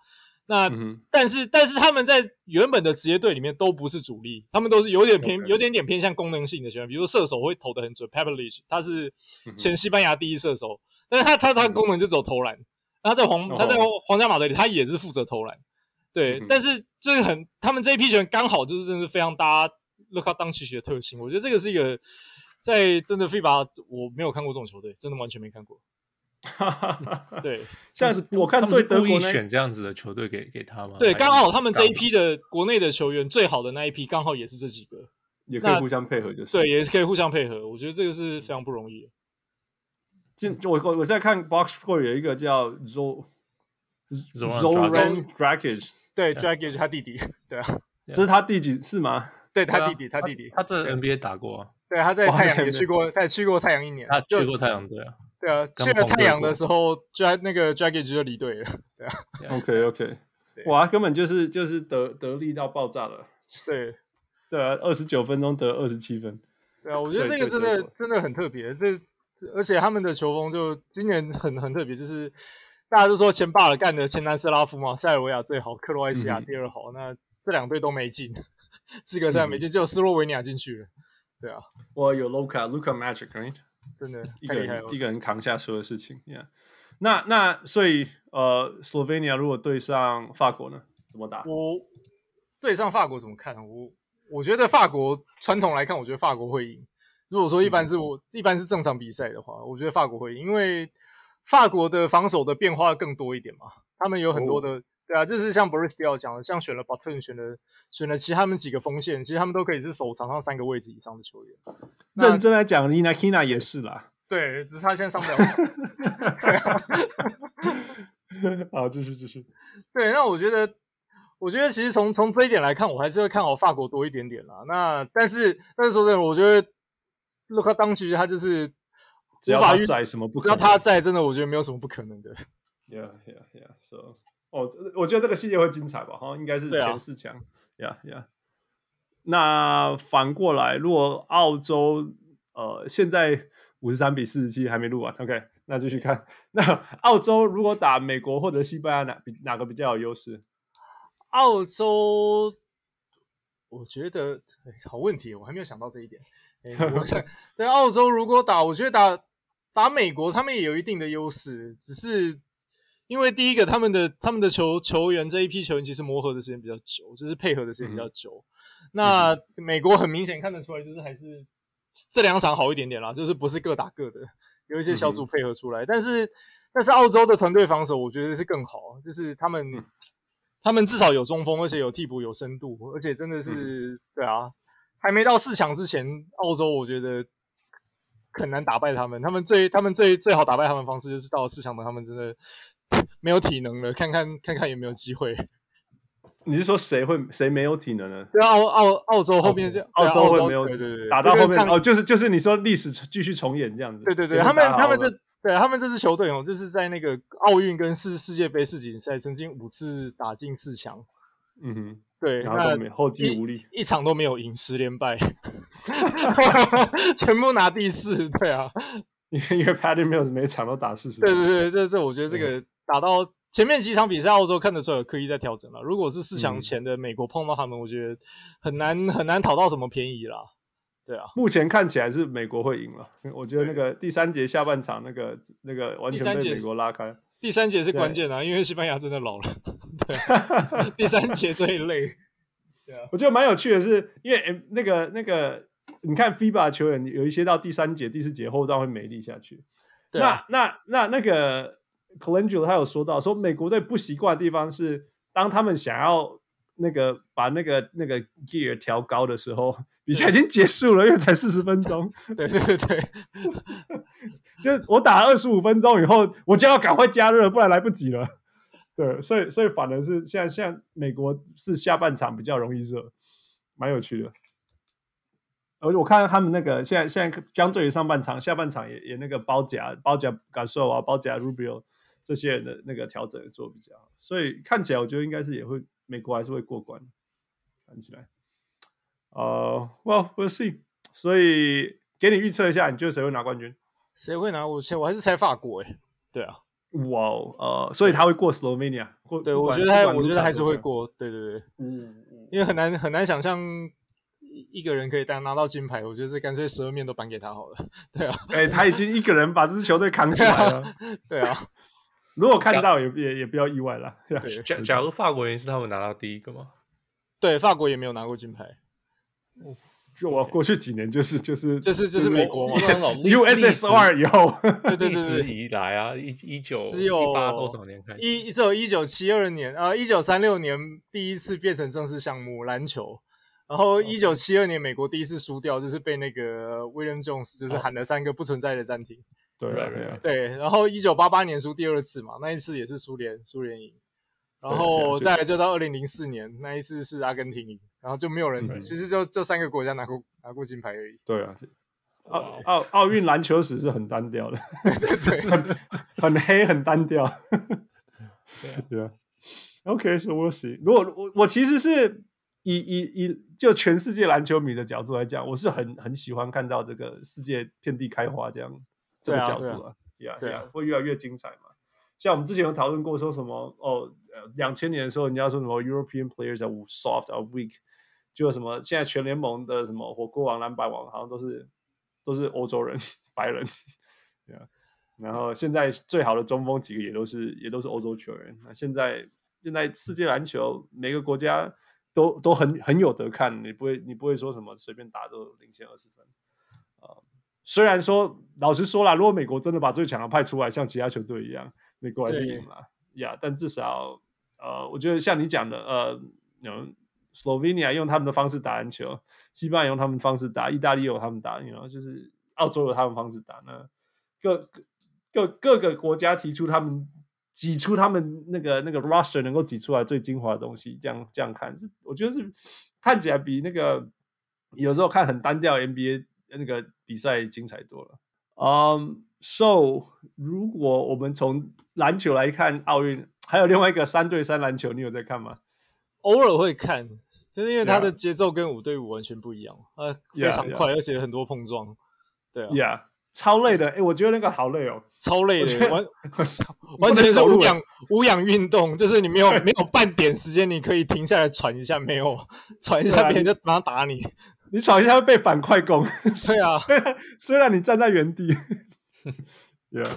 那、嗯、但是但是他们在原本的职业队里面都不是主力，他们都是有点偏.有点点偏向功能性的球员，比如说射手会投的很准，Pavlich 他是前西班牙第一射手，嗯、但是他他他的功能就只有投篮，他在皇、嗯、他在皇家马德里他也是负责投篮，对，嗯、但是就是很他们这一批球员刚好就是真的是非常搭 Luka Doncic 的特性，我觉得这个是一个在真的 FIBA 我没有看过这种球队，真的完全没看过。哈哈哈！对，像是我看对德国选这样子的球队给给他吗？对，刚好他们这一批的国内的球员最好的那一批，刚好也是这几个，也可以互相配合，就是对，也是可以互相配合。我觉得这个是非常不容易的。进我我我在看 Box Score 有一个叫 Zo Zoran Dragic，对，Dragic 他弟弟，对啊，这是他弟弟是吗？对他弟弟，他弟弟，他在 NBA 打过，对，他在太阳也去过，他也去过太阳一年，他去过太阳队啊。对啊，去了太阳的时候，就那个 Dragic 就离队了。对啊，OK OK，哇，根本就是就是得得力到爆炸了。对，对啊，二十九分钟得二十七分。对啊，我觉得这个真的真的很特别。这这而且他们的球风就今年很很特别，就是大家都说前巴尔干的前南斯拉夫嘛，塞尔维亚最好，克罗埃西亚第二好，嗯、那这两队都没进，资格赛没进，只有斯洛维尼亚进去了。对啊，我有 Luca，Luca Magic，right? 真的 一个人一个人扛下所有事情。Yeah. 那那所以呃，Slovenia 如果对上法国呢，怎么打？我对上法国怎么看？我我觉得法国传统来看，我觉得法国会赢。如果说一般是我、嗯、一般是正常比赛的话，我觉得法国会赢，因为法国的防守的变化更多一点嘛。他们有很多的，哦、对啊，就是像 Boris Diaw 讲的，像选了 Button，选了选了其他们几个锋线，其实他们都可以是守场上三个位置以上的球员。认真来讲，Nina Kina 也是啦。对，只是他现在上不了场。好，继续继续。对，那我觉得，我觉得其实从从这一点来看，我还是会看好法国多一点点啦。那但是，但是说真的，我觉得卢卡当局他就是只要他在，什么不？只要他在，真的我觉得没有什么不可能的。Yeah, yeah, yeah. So，哦，我觉得这个系列会精彩吧？哈，应该是前四强。Yeah, yeah. 那反过来，如果澳洲呃现在。五十三比四十七还没录完，OK，那继续看。那澳洲如果打美国或者西班牙，哪比哪个比较有优势？澳洲，我觉得、欸、好问题，我还没有想到这一点。欸、我想 在澳洲如果打，我觉得打打美国，他们也有一定的优势，只是因为第一个，他们的他们的球球员这一批球员其实磨合的时间比较久，就是配合的时间比较久。嗯、那美国很明显看得出来，就是还是。这两场好一点点啦，就是不是各打各的，有一些小组配合出来。嗯、但是，但是澳洲的团队防守我觉得是更好，就是他们，嗯、他们至少有中锋，而且有替补，有深度，而且真的是，嗯、对啊，还没到四强之前，澳洲我觉得很难打败他们。他们最，他们最最好打败他们的方式就是到了四强的，他们真的 没有体能了，看看看看有没有机会。你是说谁会谁没有体能呢？就澳澳澳洲后面这样，澳洲会没有对对对，打到后面哦，就是就是你说历史继续重演这样子。对对对，他们他们这对他们这支球队哦，就是在那个奥运跟世世界杯世锦赛曾经五次打进四强。嗯哼，对，然后后继无力，一场都没有赢，十连败，全部拿第四。对啊，因为因为 Patty Mills 每场都打四十。对对对，这这我觉得这个打到。前面几场比赛，澳洲看得出来有刻意在调整了。如果是四强前的美国碰到他们，我觉得很难很难讨到什么便宜啦。对啊，目前看起来是美国会赢了。我觉得那个第三节下半场那个那个完全被美国拉开。第三节是关键啊，因为西班牙真的老了。对，第三节最累。对啊，我觉得蛮有趣的是，因为那个那个，你看 FIBA 球员有一些到第三节、第四节后段会没力下去。对啊，那那那那个。Colangelo 他有说到，说美国队不习惯的地方是，当他们想要那个把那个那个 gear 调高的时候，比赛已经结束了，因为才四十分钟。对对对对，就我打了二十五分钟以后，我就要赶快加热，不然来不及了。对，所以所以反而是现在现在美国是下半场比较容易热，蛮有趣的。而且我看到他们那个现在现在相对于上半场，下半场也也那个包夹包夹 Gasol 啊，包夹 Rubio 这些人的那个调整做比较好，所以看起来我觉得应该是也会美国还是会过关，看起来。呃、uh,，Well we'll see。所以给你预测一下，你觉得谁会拿冠军？谁会拿？我我还是猜法国诶。对啊。哇哦，呃，所以他会过 Slovenia 过。对，我觉得他我觉得还是会过。对对对。嗯嗯。因为很难很难想象。一个人可以单拿到金牌，我觉得这干脆十二面都颁给他好了。对啊，哎、欸，他已经一个人把这支球队扛起来了。对啊，如果看到也也也不要意外了。对，假假如法国人是他们拿到第一个吗？对，法国也没有拿过金牌。就我过去几年就是就是就是就是美国嘛，USSR 以后，对对对对，以来啊，一一九只有多少年开始？一只有一九七二年啊，一九三六年第一次变成正式项目篮球。然后一九七二年，美国第一次输掉，就是被那个 William Jones 就是喊了三个不存在的暂停。对对对。然后一九八八年输第二次嘛，那一次也是苏联苏联赢。然后再来就到二零零四年，那一次是阿根廷赢，然后就没有人，其实就就三个国家拿过拿过金牌而已。对啊，奥奥奥运篮球史是很单调的，对对，很很黑很单调。对啊，OK，so we'll see。如果我我其实是。以以以就全世界篮球迷的角度来讲，我是很很喜欢看到这个世界遍地开花这样这个角度啊，呀呀、yeah, yeah, 会越来越精彩嘛。像我们之前有讨论过，说什么哦，两千年的时候，人家说什么 European players are soft or weak，就什么现在全联盟的什么火锅王、篮板王，好像都是都是欧洲人、白人，yeah. 然后现在最好的中锋几个也都是也都是欧洲球员。那现在现在世界篮球每个国家都都很很有得看，你不会你不会说什么随便打都领先二十分啊。Uh, 虽然说老实说啦，如果美国真的把最强的派出来，像其他球队一样。美国还是赢了呀，yeah, 但至少呃，我觉得像你讲的，呃，有 Slovenia 用他们的方式打篮球，西班牙用他们的方式打，意大利有他们打，你知道，就是澳洲有他们方式打，那各各各个国家提出他们挤出他们那个那个 roster 能够挤出来最精华的东西，这样这样看是，我觉得是看起来比那个有时候看很单调 NBA 那个比赛精彩多了，嗯、um,。So，如果我们从篮球来看奥运，还有另外一个三对三篮球，你有在看吗？偶尔会看，就是因为它的节奏跟五对五完全不一样，呃、非常快，yeah, yeah. 而且很多碰撞。对啊，Yeah，超累的。哎、欸，我觉得那个好累哦，超累的，完完全是无氧 无氧运动，就是你没有没有半点时间，你可以停下来喘一下，没有喘一下，别人就马上打你。你吵一下会被反快攻。对啊，虽然虽然你站在原地。Yeah，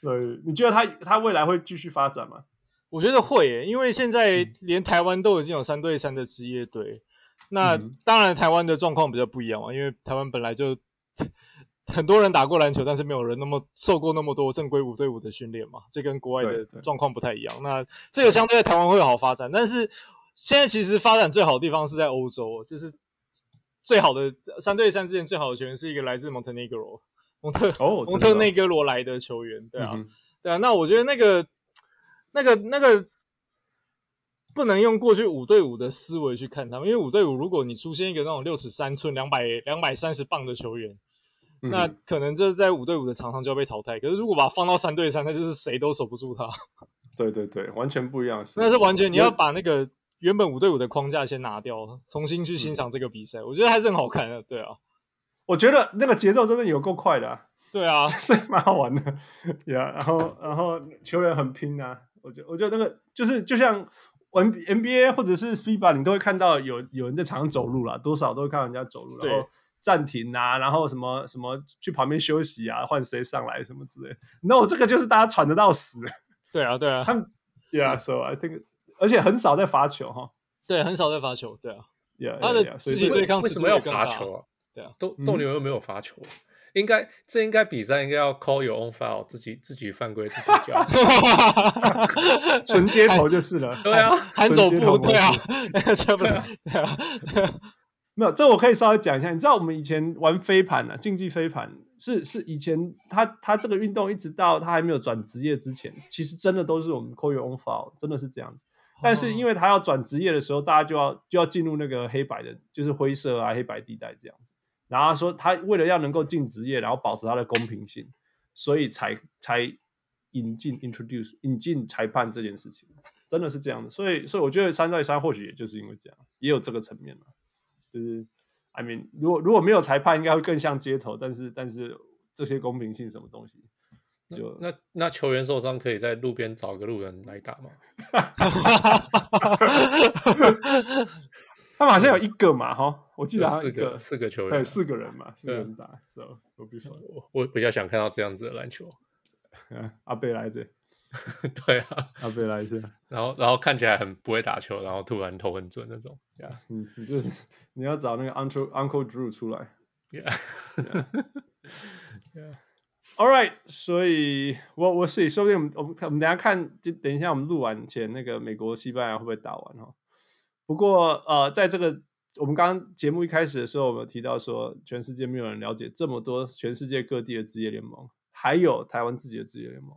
所以你觉得他他未来会继续发展吗？我觉得会耶，因为现在连台湾都已经有三对三的职业队。那当然，台湾的状况比较不一样嘛，因为台湾本来就 很多人打过篮球，但是没有人那么受过那么多正规五对五的训练嘛，这跟国外的状况不太一样。那这个相对在台湾会好发展，但是现在其实发展最好的地方是在欧洲，就是最好的三对三之前最好的球员是一个来自 Montenegro。蒙特哦，蒙特内哥罗来的球员，对啊，嗯，对啊，那我觉得那个、那个、那个不能用过去五对五的思维去看他们，因为五对五，如果你出现一个那种六十三寸、两百两百三十磅的球员，嗯，那可能这在五对五的场上就要被淘汰。可是如果把它放到三对三，那就是谁都守不住他。对对对，完全不一样。那是完全你要把那个原本五对五的框架先拿掉，重新去欣赏这个比赛，嗯，我觉得还是很好看的。对啊。我觉得那个节奏真的有够快的，啊，对啊，是蛮好玩的，呀、yeah,。然后，然后球员很拼啊，我觉我觉得那个就是就像玩 NBA 或者是 FIBA，你都会看到有有人在场上走路啦，多少都会看到人家走路，然后暂停啊，然后什么什么去旁边休息啊，换谁上来什么之类。No，这个就是大家喘得到死。对啊，对啊，他们，Yeah，so I think，而且很少在罚球哈。对，很少在罚球。对啊，Yeah，他的自己对抗为什么要罚球啊？对啊，斗斗牛又没有罚球，嗯、应该这应该比赛应该要 call your own foul，自己自己犯规自己叫，纯接头就是了。对啊，喊走步，对啊，对啊，没有这我可以稍微讲一下。你知道我们以前玩飞盘啊，竞技飞盘是是以前他他这个运动一直到他还没有转职业之前，其实真的都是我们 call your own foul，真的是这样子。但是因为他要转职业的时候，大家就要就要进入那个黑白的，就是灰色啊黑白地带这样子。然后说他为了要能够进职业，然后保持他的公平性，所以才才引进 introduce 引进裁判这件事情，真的是这样的。所以所以我觉得三对三或许也就是因为这样，也有这个层面嘛。就是 I mean，如果如果没有裁判，应该会更像街头。但是但是这些公平性什么东西，就那那，球员受伤可以在路边找个路人来打吗？他们好像有一个嘛，哈，我记得好像四个四个球员，对，四个人嘛，四个人打，so 我比我我比较想看到这样子的篮球。阿贝来着，对啊，阿贝来着，然后然后看起来很不会打球，然后突然投很准那种，呀、你你就是你要找那个 Uncle Uncle Drew 出来，yeah，yeah，All All right，所以我我是说不定我们我们等下看，就等一下我们录完前那个美国西班牙会不会打完哈？不过，呃，在这个我们刚刚节目一开始的时候，我们有提到说，全世界没有人了解这么多全世界各地的职业联盟，还有台湾自己的职业联盟。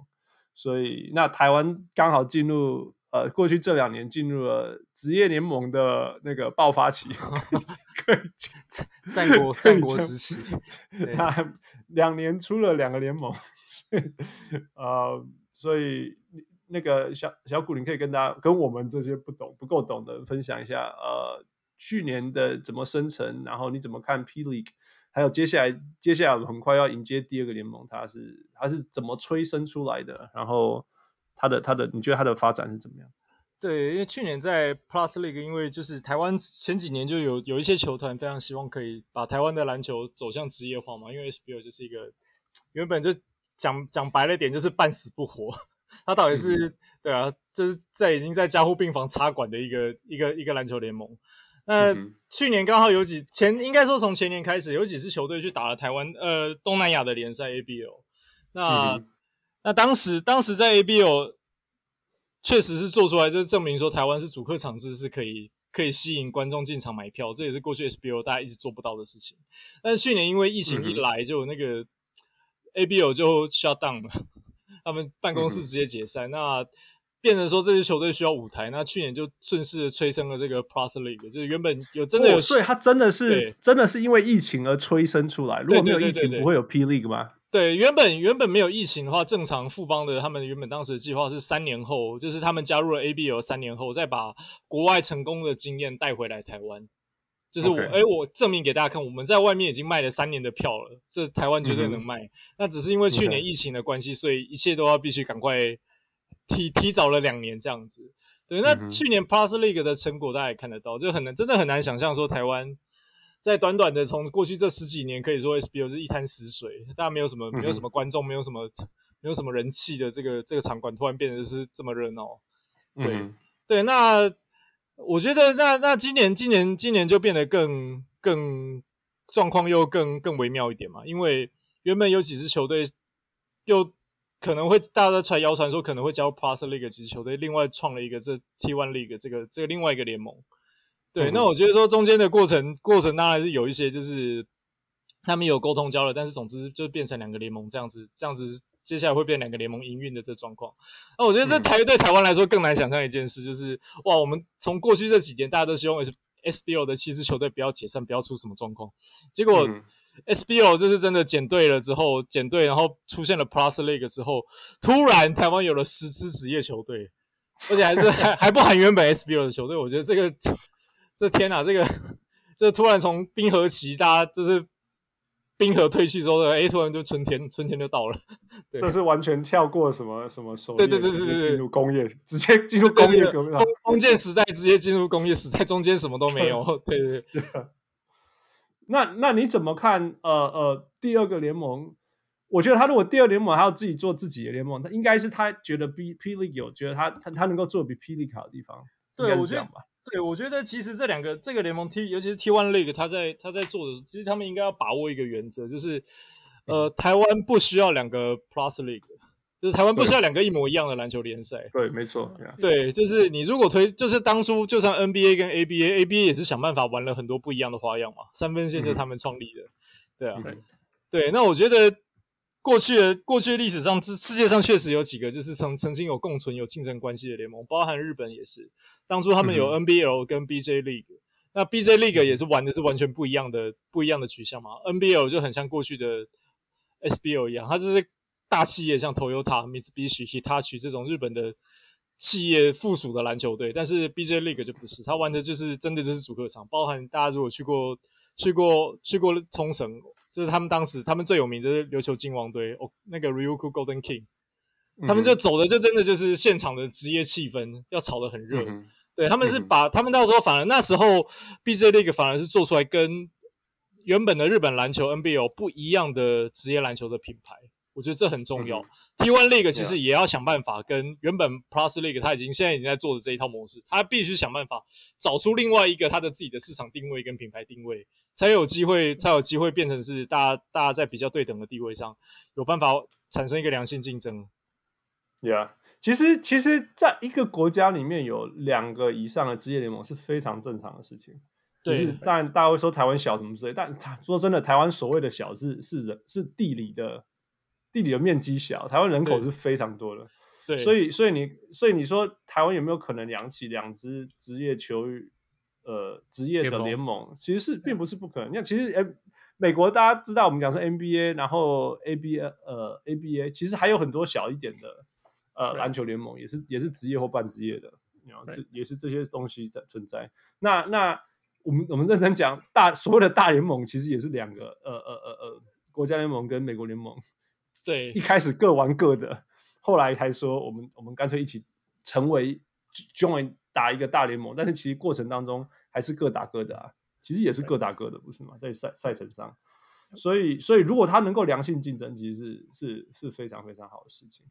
所以，那台湾刚好进入呃，过去这两年进入了职业联盟的那个爆发期，战战国战国时期，那两年出了两个联盟，呃，所以。那个小小古林可以跟大家跟我们这些不懂不够懂的人分享一下，呃，去年的怎么生成，然后你怎么看 P League，还有接下来接下来我们很快要迎接第二个联盟，它是它是怎么催生出来的？然后它的他的你觉得他的发展是怎么样？对，因为去年在 Plus League，因为就是台湾前几年就有有一些球团非常希望可以把台湾的篮球走向职业化嘛，因为 SBL 就是一个原本就讲讲白了点就是半死不活，他到底是、嗯、对啊，就是在已经在加护病房插管的一个一个一个篮球联盟。那、嗯、去年刚好有几前应该说从前年开始有几支球队去打了台湾呃东南亚的联赛 ABL，那、嗯、那当时当时在 ABO。确实是做出来，就是证明说台湾是主客场制是可以可以吸引观众进场买票，这也是过去 SBO 大家一直做不到的事情。但是去年因为疫情一来，就那个 ABO 就 shut down 了，他们办公室直接解散，嗯、那变成说这支球队需要舞台。那去年就顺势催生了这个 Plus League，就是原本有真的有，哦、所以它真的是真的是因为疫情而催生出来。如果没有疫情，不会有 P League 吗？对，原本原本没有疫情的话，正常富邦的他们原本当时的计划是三年后，就是他们加入了 ABL 三年后，再把国外成功的经验带回来台湾。就是我，哎我证明给大家看，我们在外面已经卖了三年的票了，这台湾绝对能卖。Mm hmm. 那只是因为去年疫情的关系.所以一切都要必须赶快提提早了两年这样子。对，那去年 Plus League 的成果大家也看得到，就很难，真的很难想象说台湾。在短短的从过去这十几年，可以说 SBL 是一滩死水，大家没有什么没有什么观众，没有什么没有什么人气的这个这个场馆，突然变得是这么热闹。对、嗯、对，那我觉得那那今年今年今年就变得更更状况又更更微妙一点嘛，因为原本有几支球队又可能会大家都传谣传说可能会加入 Plus League 几支球队，另外创了一个这 T One League 这个这个另外一个联盟。对，那我觉得说中间的过程过程当然是有一些，就是他们有沟通交流，但是总之就变成两个联盟这样子，这样子接下来会变两个联盟营运的这状况。那我觉得这台对台湾来说更难想象一件事，就是哇，我们从过去这几年大家都希望 S S B O 的七支球队不要解散，不要出什么状况，结果 S B O 这是真的减队了之后减队，然后出现了 Plus League 之后，突然台湾有了十支职业球队，而且还是还 还不含原本 SBL 的球队，我觉得这个。这天哪，这个就突然从冰河期，大家就是冰河退去之后，哎，突然就春天，春天就到了。对，这是完全跳过什么什么手，对对对对对，进入工业，直接进入工业革命，封建时代直接进入工业时代，中间什么都没有。对对对。那那你怎么看？呃呃，第二个联盟，我觉得他如果第二联盟还要自己做自己的联盟，他应该是他觉得比 P League 有，觉得他他他能够做比 P League 好的地方。对，我觉得。对，我觉得其实这两个这个联盟 T，尤其是 T One League，他在他在做的，其实他们应该要把握一个原则，就是呃，台湾不需要两个 Plus League，就是台湾不需要两个一模一样的篮球联赛。对，没错。对，就是你如果推，就是当初就像 NBA 跟 ABA，ABA 也是想办法玩了很多不一样的花样嘛，三分线就是他们创立的。对啊，对，那我觉得。过去的过去的历史上，世世界上确实有几个就是曾曾经有共存、有竞争关系的联盟，包含日本也是。当初他们有 NBL 跟 BJ League，、嗯、那 BJ League 也是玩的是完全不一样的不一样的取向嘛。NBL 就很像过去的 SBL 一样，它就是大企业像 Toyota、Mitsubishi、Hitachi 这种日本的企业附属的篮球队，但是 BJ League 就不是，它玩的就是真的就是主客场，包含大家如果去过去过去过冲绳。就是他们当时，他们最有名的就是琉球金王队哦，那个 Ryukyu Golden King，他们就走的就真的就是现场的职业气氛，要炒得很热。嗯、对，他们是把、嗯、他们到时候反而那时候 BJ League 反而是做出来跟原本的日本篮球 NBL 不一样的职业篮球的品牌。我觉得这很重要。嗯、T1 League 其实也要想办法跟原本 Plus League 他已经现在已经在做的这一套模式，他必须想办法找出另外一个他的自己的市场定位跟品牌定位，才有机会才有机会变成是大家大家在比较对等的地位上有办法产生一个良性竞争。Yeah，其实其实在一个国家里面有两个以上的职业联盟是非常正常的事情。对，就是但大家会说台湾小什么之类，但 说真的，台湾所谓的小是是人是地理的。地理的面积小，台湾人口是非常多的，对，所以所以你所以你说台湾有没有可能养起两支职业球呃职业的联盟？其实是并不是不可能。你看，其实诶、欸，美国大家知道我们讲说 NBA，然后 ABA 呃 ABA，其实还有很多小一点的呃篮球联盟，也是也是职业或半职业的，然后这也是这些东西在存在。那那我们我们认真讲，大所谓的大联盟其实也是两个呃呃呃呃国家联盟跟美国联盟，对，一开始各玩各的，后来还说我们我们干脆一起成为 join 打一个大联盟，但是其实过程当中还是各打各的啊，其实也是各打各的，不是吗？在赛赛程上，所以所以如果他能够良性竞争，其实是是是非常非常好的事情。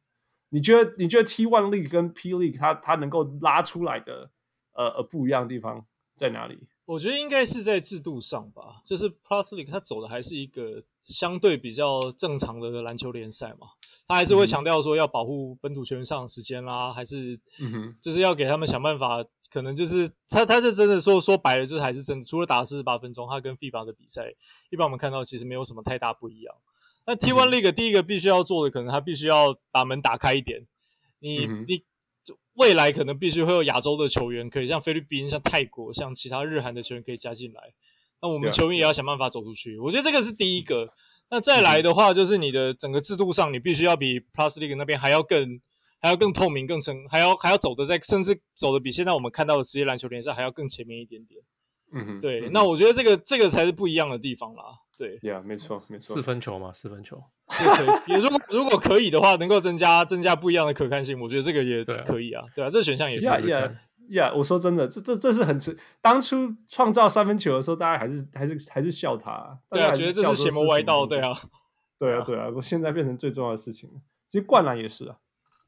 你觉得你觉得 T One League 跟 P League 它它能够拉出来的呃呃不一样的地方在哪里？我觉得应该是在制度上吧，就是 Plus League 它走的还是一个相对比较正常的篮球联赛嘛，他还是会强调说要保护本土球员上场时间啦，还是就是要给他们想办法，可能就是他他就真的说说白了，就是还是真的，除了打四十八分钟，他跟 FIBA 的比赛，一般我们看到其实没有什么太大不一样。那 T1 League 第一个必须要做的，可能他必须要把门打开一点。你、嗯、你未来可能必须会有亚洲的球员，可以像菲律宾、像泰国、像其他日韩的球员可以加进来。那我们球员也要想办法走出去。我觉得这个是第一个。那再来的话，就是你的整个制度上，你必须要比 Plus League 那边还要更还要更透明、更成，还要还要走的在，甚至走的比现在我们看到的职业篮球联赛还要更前面一点点。嗯哼，对，嗯、那我觉得这个这个才是不一样的地方啦。对，，Yeah，，没错，没错，四分球嘛，四分球，也可以。也如果如果可以的话，能够增加增加不一样的可看性，我觉得这个也可以啊。对啊，这个选项也是。呀呀呀！我说真的，这这这是很迟。当初创造三分球的时候，大家还是还是还是笑他，对啊，觉得这是邪魔歪道，对啊，对啊，对啊。我现在变成最重要的事情。其实灌篮也是啊，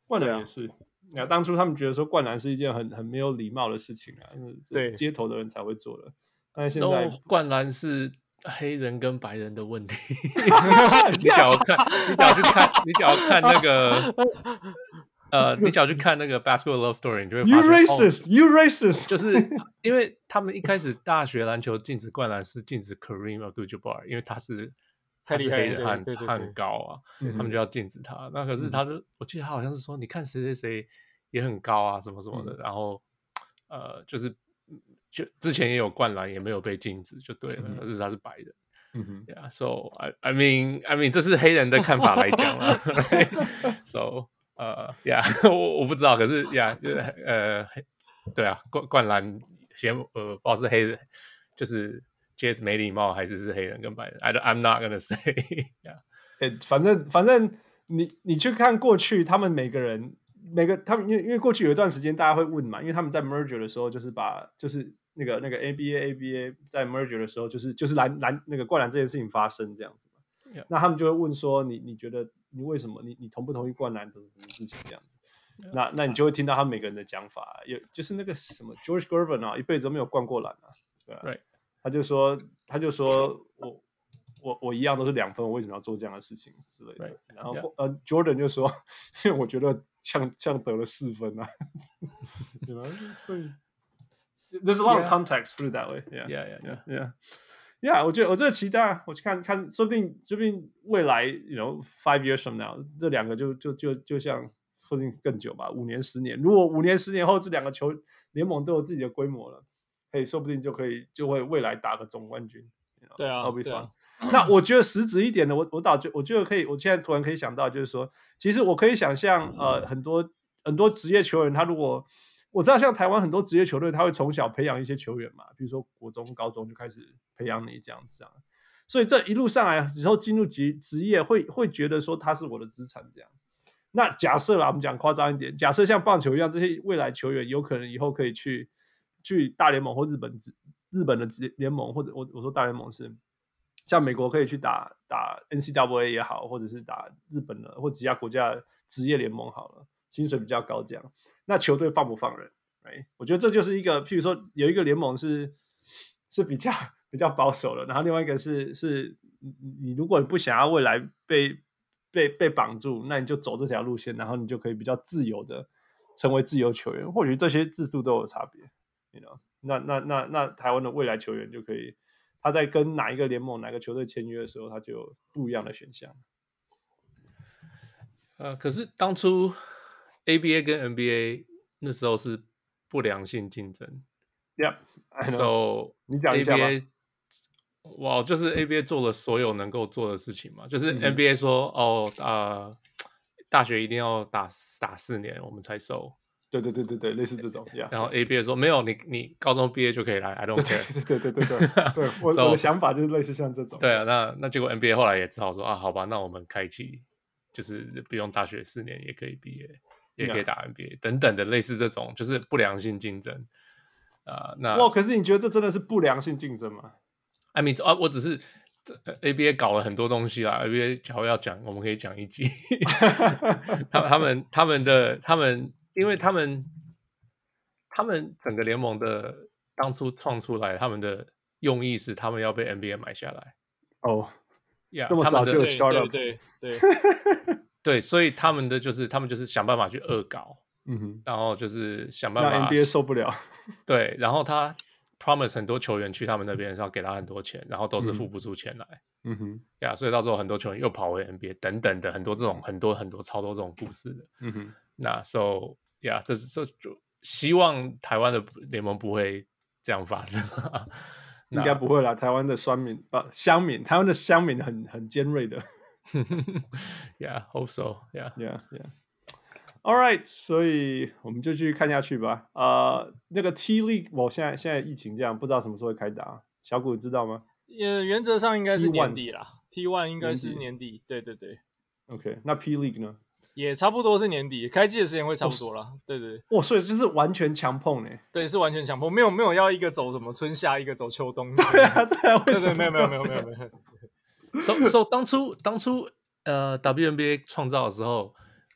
灌篮也是。你看当初他们觉得说灌篮是一件很很没有礼貌的事情啊，对，街头的人才会做的。但是现在灌篮是黑人跟白人的问题。你只要看，你只要去看，你只要看那个 呃，你只要去看那个 Basketball Love Story，你就会发现，You racist, you racist，就是因为他们一开始大学篮球禁止灌篮是禁止 Kareem Abdul-Jabbar，因为他是他是黑人，他很高啊，他们就要禁止他。那可是他就，我记得他好像是说，你看谁谁谁也很高啊，什么什么的，然后呃，就是。就之前也有灌篮，也没有被禁止，就对了。可是他是白人，嗯哼，Yeah，so I I mean I mean 这是黑人的看法来讲了。So 呃，Yeah，我我不知道，可是 Yeah，呃，对啊，灌灌篮嫌呃，不知道是黑人，就是觉得没礼貌，还是是黑人跟白人？I I'm not gonna say。Yeah，反正反正你你去看过去，他们每个人每个他们因为因为过去有一段时间大家会问嘛，因为他们在 merger 的时候就是把就是。那个那个 ABA ABA 在 merger 的时候，就是就是篮篮那个灌篮这件事情发生这样子嘛.那他们就会问说你你觉得你为什么你你同不同意灌篮这种事情这样子那那你就会听到他每个人的讲法，有就是那个什么 George Gervin 啊，一辈子都没有灌过篮啊，对吧？Right. 他就说他就说我我我一样都是两分，我为什么要做这样的事情之类的？Right. 然后 Yeah. 呃 Jordan 就说，因 为我觉得像像得了四分啊，对吧？所以。There's a lot of context, it that way. Yeah, yeah, yeah, yeah, yeah. Yeah，我觉得我这期待，我去看看，说不定说不定未来，you know, five years from now，这两个就就就就像说不定更久吧，五年十年。如果五年十年后这两个球联盟都有自己的规模了，可以说不定就可以就会未来打个总冠军。对啊，对啊。那我觉得实质一点的，我我倒觉我觉得可以，我现在突然可以想到，就是说，其实我可以想象，呃，很多很多职业球员，他如果我知道，像台湾很多职业球队，他会从小培养一些球员嘛，比如说国中、高中就开始培养你这样子啊。所以这一路上来，以后进入职职业会，会觉得说他是我的资产这样。那假设啦，我们讲夸张一点，假设像棒球一样，这些未来球员有可能以后可以去去大联盟或日本职日本的联盟，或者我我说大联盟是像美国可以去打打 NCAA 也好，或者是打日本的或其他国家职业联盟好了。薪水比较高，这样，那球队放不放人哎我觉得这就是一个，譬如说有一个联盟是是比较 比较保守的，然后另外一个是是，你如果你不想要未来被被被绑住，那你就走这条路线，然后你就可以比较自由的成为自由球员。或许这些制度都有差别，you know? 那那那那台湾的未来球员就可以，他在跟哪一个联盟、哪个球队签约的时候，他就有不一样的选项。呃，可是当初。ABA 跟 NBA 那时候是不良性竞争，Yeah，So 你讲 ABA，哇，就是 ABA 做了所有能够做的事情嘛，就是 NBA 说、嗯、哦，呃，大学一定要打打四年我们才收，对对对对对，类似这种。Yeah. 然后 ABA 说没有，你你高中毕业就可以来，I don't care。对对对对对对，对 我 so, 我的想法就是类似像这种。对啊，那那结果 NBA 后来也只好说啊，好吧，那我们开启就是不用大学四年也可以毕业，也可以打 NBA 等等的类似这种，就是不良性竞争啊。Uh, 那哇，可是你觉得这真的是不良性竞争吗？I mean 啊，我只是。ABA 搞了很多东西啦，ABA 假如要讲，我们可以讲一集。他他们他们的他们，因为他们他们整个联盟的当初创出来，他们的用意是他们要被 NBA 买下来。哦，呀，这么早就有 start 对对对，所以他们的就是他们就是想办法去恶搞，嗯哼，然后就是想办法 NBA 受不了。对，然后他。Promise 很多球员去他们那边是要给他很多钱，然后都是付不出钱来。嗯哼，呀，yeah, 所以到时候很多球员又跑回 NBA 等等的很多这种很多很多超多这种故事的。嗯哼，那 So 呀，这这就希望台湾的联盟不会这样发生。应该不会啦，台湾的酸民啊乡民，台湾的乡民很很尖锐的。Yeah，hope so。Yeah，yeah，yeah。All right，所以我们就继续看下去吧。呃，那个 T League，我现在现在疫情这样，不知道什么时候会开打。小谷知道吗？呃，原则上应该是年底啦。T One 应该是年底。对对对。OK，那 P League 呢？也差不多是年底，开季的时间会差不多啦。对对。哇，所以就是完全强碰呢？对，是完全强碰，没有没有要一个走什么春夏，一个走秋冬。对啊对啊，为什么没有没有没有没有没有。So so 当初当初呃 WNBA 创造的时候。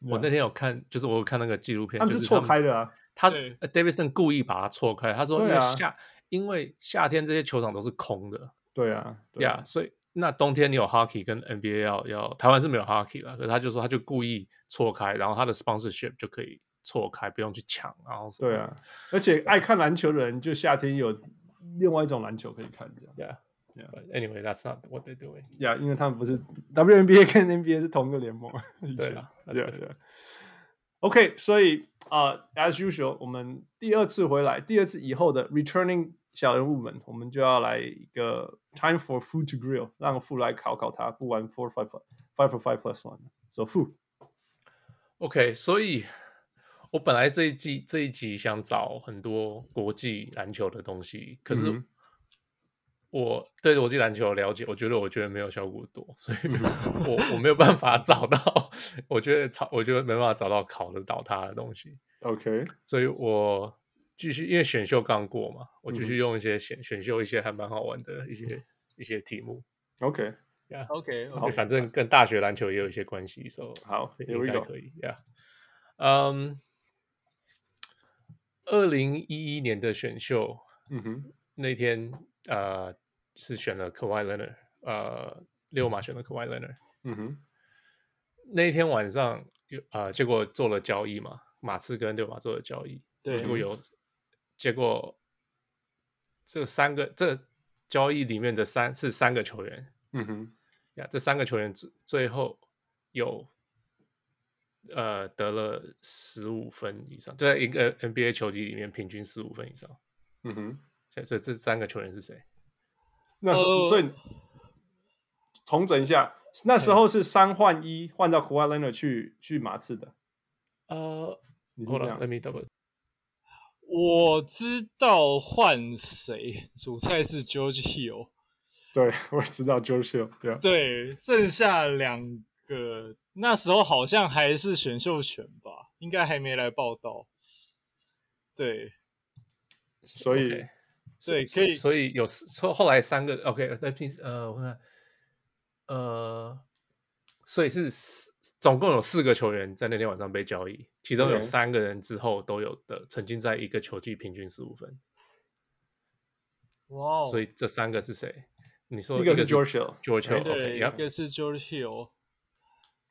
我那天有看，就是我有看那个纪录片，他们是错开的啊。他 Davidson 故意把它错开，他说因为夏，因为夏天这些球场都是空的。对啊，呀，所以那冬天你有 Hockey 跟 NBA 要要，台湾是没有 Hockey 了，可是他就说他就故意错开，然后他的 Sponsorship 就可以错开，不用去抢，然后对啊，而且爱看篮球的人就夏天有另外一种篮球可以看，这样。Yeah, but anyway, that's not what they're doing. Yeah，因为他们不是 WNBA 跟 NBA 是同一个联盟。对啊，对啊，对啊。OK，所以啊、uh,，as usual，我们第二次回来，第二次以后的 returning 小人物们，我们就要来一个 time for Fu to grill，让 Fu 来考考他，不玩 four five five for five plus one。So Fu。OK，所以我本来这一季这一集想找很多国际篮球的东西，可是、嗯。 我对国际篮球了解，我觉得我觉得没有小古多，所以我我没有办法找到，我觉得找我觉得没办法找到考得到他的东西。OK，所以我继续因为选秀刚过嘛，我继续用一些选选秀一些还蛮好玩的一些一些题目。OK，Yeah，OK，OK，反正跟大学篮球也有一些关系，所以好应该可以。Yeah，嗯，二零一一年的选秀，嗯哼，那天。呃，是选了 Kawhi Leonard，呃，六马选了 Kawhi Leonard。嗯哼，那一天晚上有呃，结果做了交易嘛，马刺跟六马做了交易。对，结果有，结果这三个这交易里面的三是三个球员。嗯哼，呀，这三个球员最最后有呃得了十五分以上，就在一个 NBA 球季里面平均十五分以上。嗯哼。所以这三个球员是谁？那时候，所以重整一下，那时候是三换一换到 Leonard 去去马刺的。呃，你说这样，Let me double。我知道换谁，主菜是 George Hill。对，我知道 George Hill。对，对，剩下两个那时候好像还是选秀权吧，应该还没来报道。对，所以。Okay. 对，所以，所以有后后来三个，OK，那平呃，我看，呃，所以是四，总共有四个球员在那天晚上被交易，其中有三个人之后都有的，曾经在一个球季平均十五分。哇哦！所以这三个是谁？你说一个是 George Hill，George Hill，对，一个是 George Hill。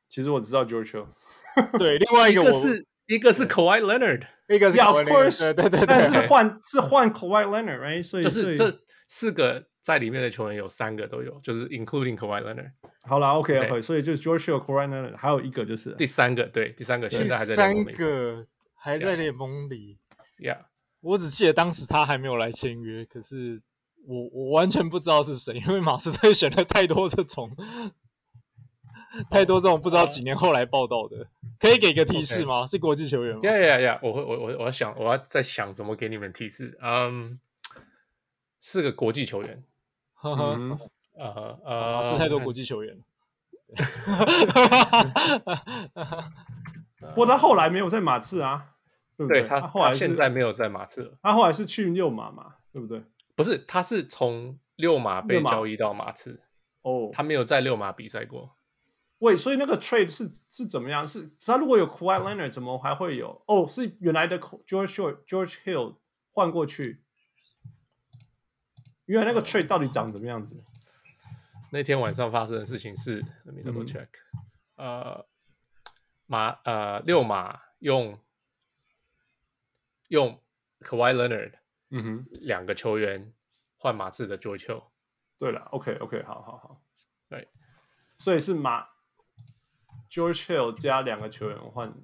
其实我知道 George Hill，对，另外一个我是一个是 Kawhi Leonard。一个是 Of course，对对对，但是换是换 Kawhi Leonard，right？所以就是这四个在里面的球员有三个都有，就是 including Kawhi Leonard。好了，OK OK，所以就是 George Hill、Kawhi Leonard，还有一个就是第三个，对，第三个现在还在联盟里。三个还在联盟里，Yeah，我只记得当时他还没有来签约，可是我我完全不知道是谁，因为马斯队选了太多这种 太多这种不知道几年后来报道的。可以给个提示吗？Okay. 是国际球员吗？呀呀呀！我会我我我要想，我要再想怎么给你们提示。嗯，是个国际球员。呵呵，呃呃，是太多国际球员。不过他后来没有在马刺啊，对不对？对他后来现在没有在马刺了。他后来是去六马嘛，对不对？不是，他是从六马被交易到马刺。哦，他没有在六马比赛过。喂，所以那个 trade 是是怎么样？是他如果有 Kawhi Leonard，怎么还会有？哦，是原来的 George George Hill 换过去。原来那个 trade 到底长怎么样子？那天晚上发生的事情是，Let me double check。呃，马呃六马用用 Kawhi Leonard，嗯哼，两个球员换马刺的 George。对了，OK OK，好好好，对，所以是马。George Hill 加两个球员换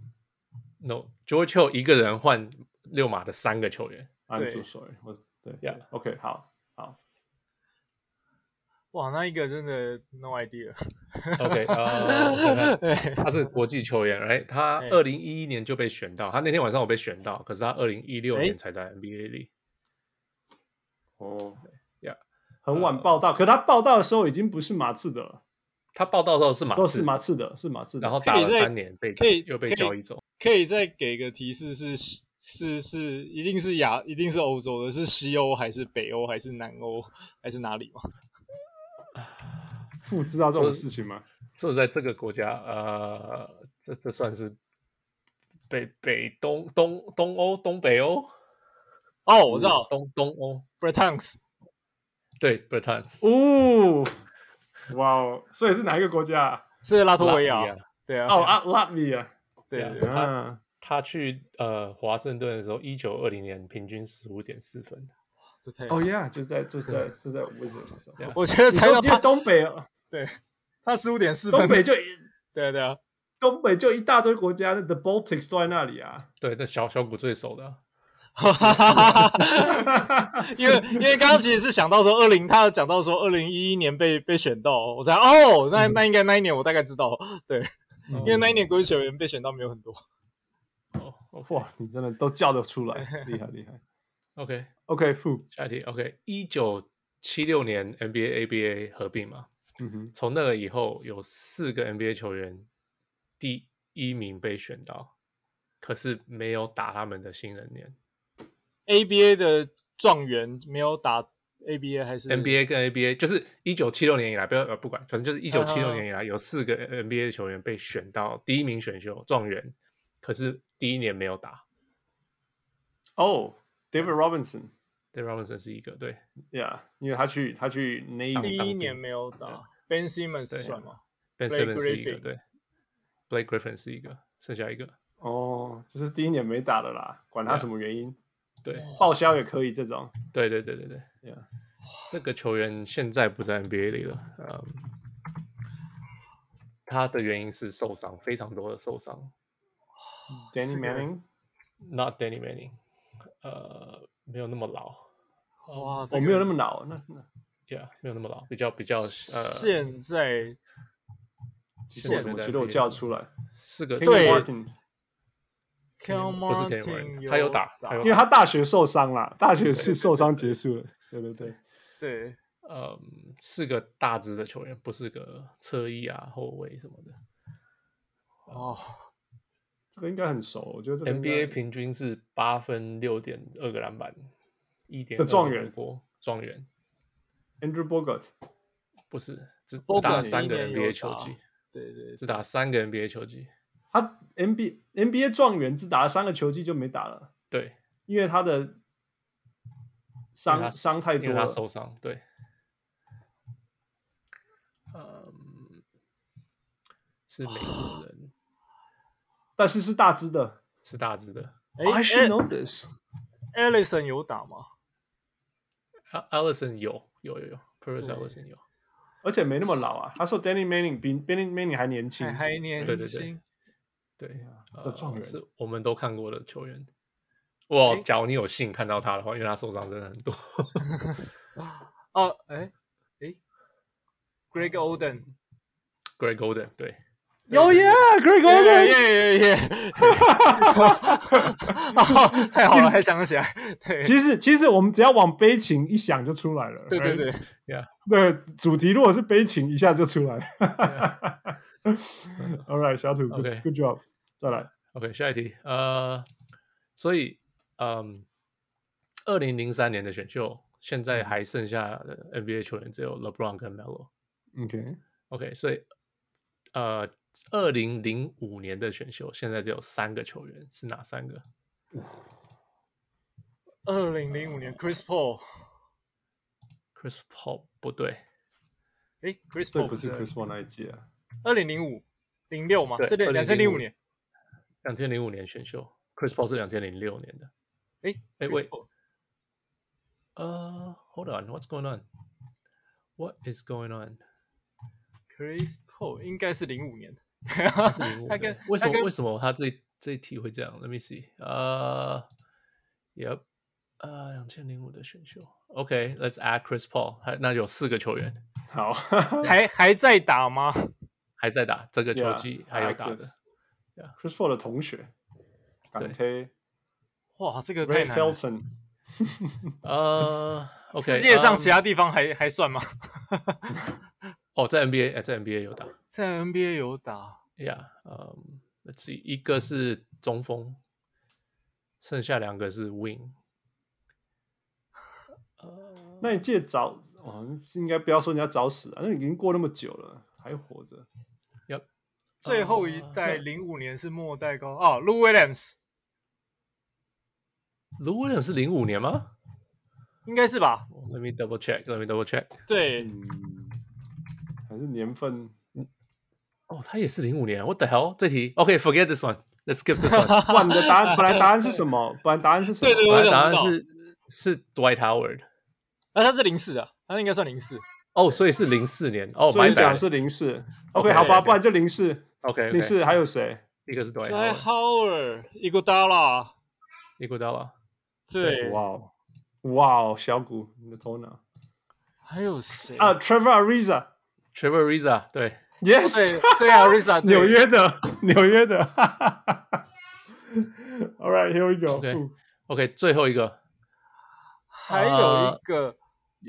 ，No，George Hill 一个人换六马的三个球员。I'm so sorry，我对，Yeah，OK，、okay, 好，好，哇，那一个真的 No idea。OK，呃、uh, 他是国际球员，哎，他二零一一年就被选到，他那天晚上我被选到，可是他二零一六年才在 NBA 里。哦，Yeah，很晚报道，uh, 可他报道的时候已经不是马刺的了。他报道的时候是马刺，是马刺的，是马刺的，然后打了三年被可以又被交易走。可以再给个提示是是是一定是亚一定是欧洲的，是西欧还是北欧还是南欧还是哪里吗？父知道这种事情吗？是在这个国家，呃，这这算是北北东东东欧东北欧？哦，我知道，东东欧，Bertans，对，Bertans，哦。哇哦！所以是哪一个国家？是拉脱维亚。对啊。哦啊，拉脱维亚。对啊。他他去呃华盛顿的时候，一九二零年平均十五点四分。这太……哦呀，就是在就是在是在 Wizards 上。我觉得才到他东北。对。他十五点四分。东北就对啊对啊，东北就一大堆国家，The Baltics 都在那里啊。对，那小小谷最熟的。哈哈哈哈哈！因为因为刚刚其实是想到说二零，他有讲到说二零一一年被被选到，我才哦，那那应该那一年我大概知道，对，嗯、因为那一年国际球员被选到没有很多。哦，哇，你真的都叫得出来，厉害厉害。OK OK，负下一题 OK，一九七六年 NBA ABA 合并嘛，嗯哼，从那个以后有四个 NBA 球员第一名被选到，可是没有打他们的新人年。ABA 的状元没有打 ABA 还是 NBA 跟 ABA，就是一九七六年以来，不要呃不管，反正就是一九七六年以来有四个 NBA 球员被选到第一名选秀状元，可是第一年没有打。哦，David Robinson，David Robinson 是一个对，Yeah，因为他去他去那一第一年没有打，Ben Simmons 算吗？Ben Simmons 是一个对，Blake Griffin 是一个，剩下一个。哦，就是第一年没打的啦，管他什么原因。对，报销也可以这种。对对对对对，Yeah，这个球员现在不在 NBA 里了。嗯，他的原因是受伤，非常多的受伤。Danny Manning，Not Danny Manning，呃，没有那么老。哇，我没有那么老，那那，Yeah，没有那么老，比较比较呃，现在，现在我觉得我叫出来是个对。嗯、不是 Kenny，他有打，他有，因为他大学受伤了，大学是受伤结束了。对对对。对，嗯，是个大只的球员，不是个侧翼啊、后卫什么的。哦，这个应该很熟，我觉得 NBA 平均是八分六点二个篮板，一点的状元。波状元。Andrew Bogut 不是，只打三个 NBA 球季，对，对对，只打三个 NBA 球季。他 NBA NBA 状元只打了三个球季就没打了，对，因为他的伤伤太多了，他受伤，对，嗯，是美国人，但是是大只的，是大只的。哎，I should know this。Ellison 有打吗？Allison 有，有有有。Ellison 有，而且没那么老啊。他说 Danny Manning 比 Danny Manning 还年轻，还年轻，对对。对。对的状元、呃、是我们都看过的球员。哇，假如你有幸看到他的话，因为他受伤真的很多。哦，哎哎，Greg Oden，Greg Oden，对有耶，Greg Oden，耶耶！太好了，还想得起来。对，其实其实我们只要往悲情一想就出来了。对对对 right？，Yeah，对，主题如果是悲情，一下就出来了。All right，小土 OK good job，再来。OK，下一题，呃，所以，嗯，二零零三年的选秀，现在还剩下的 NBA 球员只有 LeBron 跟 Melo。OK，OK，、OK，所以，呃，二零零五年的选秀，现在只有三个球员，是哪三个？二零零五年 Chris Paul，Chris Paul 不对，诶，Chris Paul 不是 Chris Paul 那一届啊。二零零五零六嘛？对是两千零五年。两千零五年选秀，Chris Paul 是两千零六年的。诶诶喂呃、uh,，Hold on，What's going on？What is going on？Chris Paul 应该是零五年。是零五他跟年，为什他跟么为什么他这一这一题会这样？Let me see，呃、uh,，Yep，呃，两千零五的选秀，OK，Let's、okay, add Chris Paul，还那有四个球员好，还还在打吗？还在打这个球季 Yeah, 还有打的 Chris Paul 的同学，港推哇，这个太难了。呃、uh,，OK，世界上嗯其他地方还还算吗？哦，在 NBA，哎，在 NBA 有打在 NBA 有打。，Yeah，嗯、see，一个是中锋，剩下两个是 Wing。那一届早，哦，是应该不要说人家早死啊，那已经过那么久了，还活着。Yep，最后一代呃零五年是末代高哦，Lou Williams Lou Williams 是零五年吗应该是吧？？Let me double check，Let me double check。对，嗯，还是年份哦，他也是零五年，What the hell？这题，OK，forget、okay, this one，Let's skip this one。哇你的答案，本来答案是什么？本来答案是什么？对对本来我想知道答案是是 Dwight Howard。啊，他是零四啊，他应该算零四。哦，所以是零四年。哦，所以讲是零四。OK，OK，好吧，不然就零四。OK，零四还有谁？一个是 Dwight Dwight Howard，Howard、Iguodala，伊古达拉。对，哇哦，哇哦，小谷，你的头脑还有谁啊？Trevor Ariza。Trevor Ariza，对 Yes，对对啊，Risa，纽约的，纽约的。All right, here we go. OK OK，最后一个还有一个，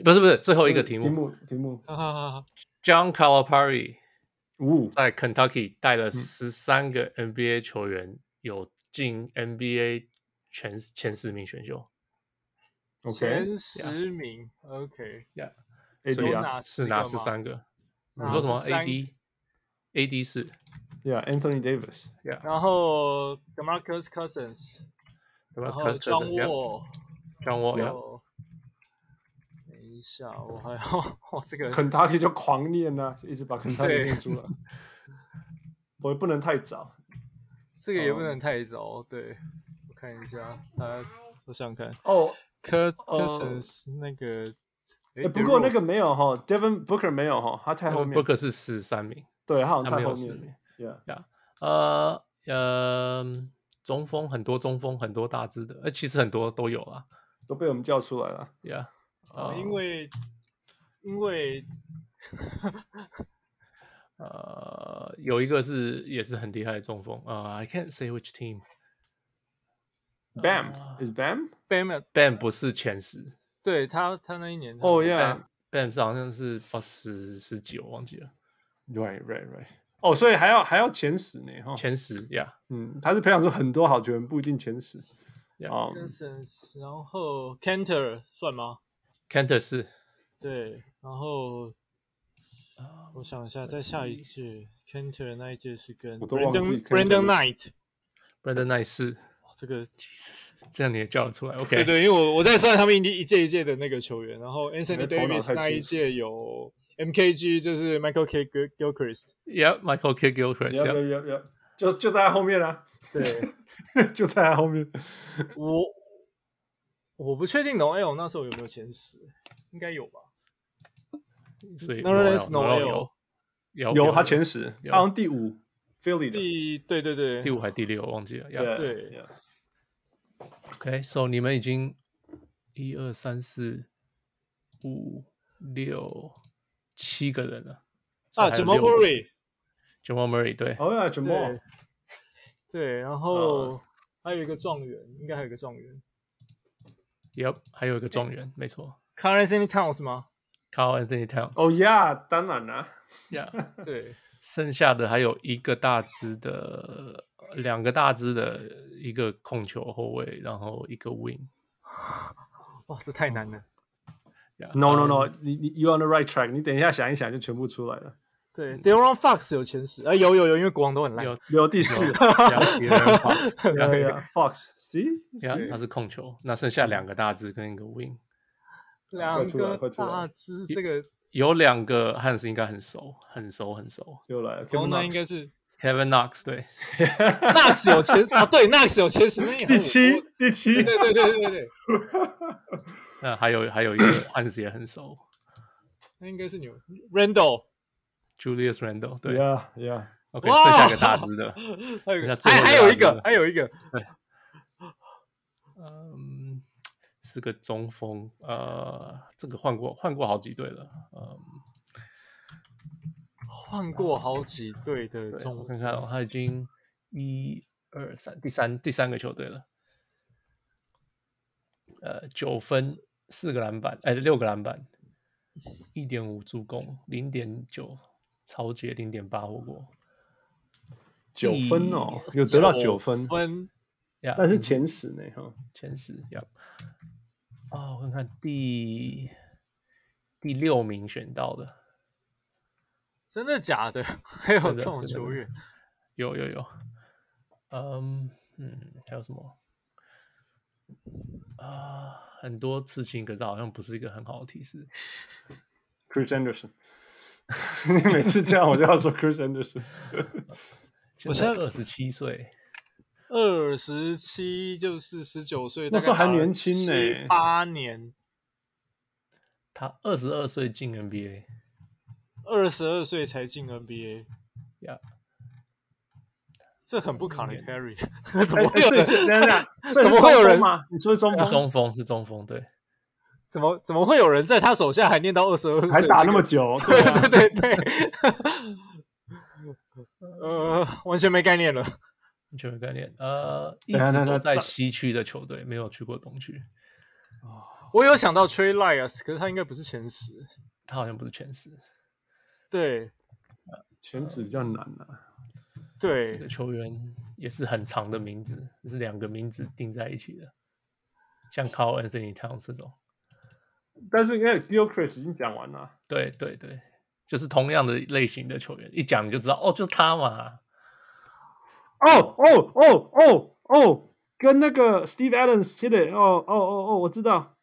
不是不是最后一个题目题目题目。哈哈哈哈，John Calipari 呜，在 Kentucky 带了十三个 NBA 球员有进 NBA 前前十名选秀，前十名，OK，所以，AD 啊哪是哪十三个？你说什么？AD，AD 是，Yeah，Anthony Davis，Yeah，。然后 Demarcus Cousins，然后 John 怎样 Wall，？John Wall，呀哦，等一下，我还要，哇，这个 Kentucky 就狂念呐、啊，就一直把 Kentucky 念出来。我也不能太早。这个也不能太早，对，我看一下，他，我想想看。哦，科哦。Cousins 那个，哎、诶不过那个没有哈，Devin Booker 没有哈，他太后面。Booker 是十三名，对，他好像太后面。有十名。Yeah，呃呃，中锋很多，中锋很多大只的，呃，其实很多都有啊。都被我们叫出来了。，Yeah，啊，呃因为因 为呃，有一个是也是很厉害的中锋，呃，I can't say which team。Bam 啊 is Bam？Bam Bam 不是前十对他他那一年，哦、yeah，，Bam 是好像是八十十九，忘记了，right right right。哦，所以还要还要前十呢哈。前十，Yeah，嗯，他是培养出很多好球员，不一定前十。Yeah 然后 Cantor 算吗？Cantor 是对，然后我想一下，在下一届 Cantor 那一届是跟 Brandon Brandon Knight，Brandon Knight 是，哇这个这样你也叫得出来，OK，对对，因为我我在算他们一一届一届的那个球员，然后 Anthony Davis 太那一届有 MKG，就是 Michael K Gil- Gilchrist，Yeah，Michael K. Gilchrist，要 yeah 要要要，就就在他后面啊，对就在他后面。我我不确定 Noel 那时候有没有前十，应该有吧？所以 Noel- Noel Noel 有有他前十，他好像第五。第对对对第五还第六忘记了，Yeah，对，yeah，OK，so、你们已经一二三四五六七个人了啊 Jamal 六个 Murray Jamal Murray 对。哦呀，Jamal。对，然后还有一个状元，应该还有一个状元。Yep，还有一个状元，没错。Karl-Anthony Towns 吗？Karl-Anthony Towns。哦呀，当然了。呀，对。剩下的还有一个大只的，两个大只的，一个控球后卫，然后一个 wing。哇，这太难了。Yeah, no no no，你你 you on the right track，你等一下想一想就全部出来了。对，De'Aaron Fox 有前十，哎，有有有，因为国王都很烂。有有第四。Fox，See，他是控球，那剩下两个大只跟一个 wing。两个大只，这个有两个汉斯应该很熟，很熟很熟。又来了，那应该是 Kevin Knox，对，Knox 有前啊，对，Knox 有前十，第七，第七，对对对对对。那还有还有一个汉斯也很熟，那应该是牛 Randle，Julius Randle，对。呀呀，OK，剩下一个大只的，还还有一个，还有一个，对，嗯，是个中锋，呃，这个换过换过好几队了，嗯，换过好几队的中锋，看看哦他已经一二三第三第三个球队了，呃，九分。四个篮板，哎，六个篮板，一点五助攻，零点九抄截，零点八火锅，九分哦，有得到九分，分呀，但是前十呢，哈，前十要，啊，我看看第第六名选到的，真的假的？还有这种球员？有有有，嗯嗯，还有什么？啊。很多刺青，可是好像不是一个很好的提示。Chris Anderson，你 每次这样我就要说 Chris Anderson。我现在二十七岁，二十七就是十九岁，那时候还年轻呢，八年。他二十二岁进 NBA，二十二岁才进 NBA，呀。这很不卡的 carry，怎么会有人？怎么会有人？你说中锋？中锋是中锋，对。怎么怎么会有人在他手下还念到二十二岁，还打那么久？对对对对。呃，完全没概念了，完全没概念。呃，一直都在西区的球队，没有去过东区。我有想到 Trey Lyles，可是他应该不是前十，他好像不是前十。对，前十比较难啊。对，这个球员也是很长的名字，是两个名字钉在一起的，像 Carl Anthony Towns 这种。但是因为 Gilchrist 已经讲完了。对对对，就是同样的类型的球员，一讲你就知道，哦，就是他嘛。哦哦哦哦哦，跟那个 Steve Adams 贴的，哦哦哦哦，我知道。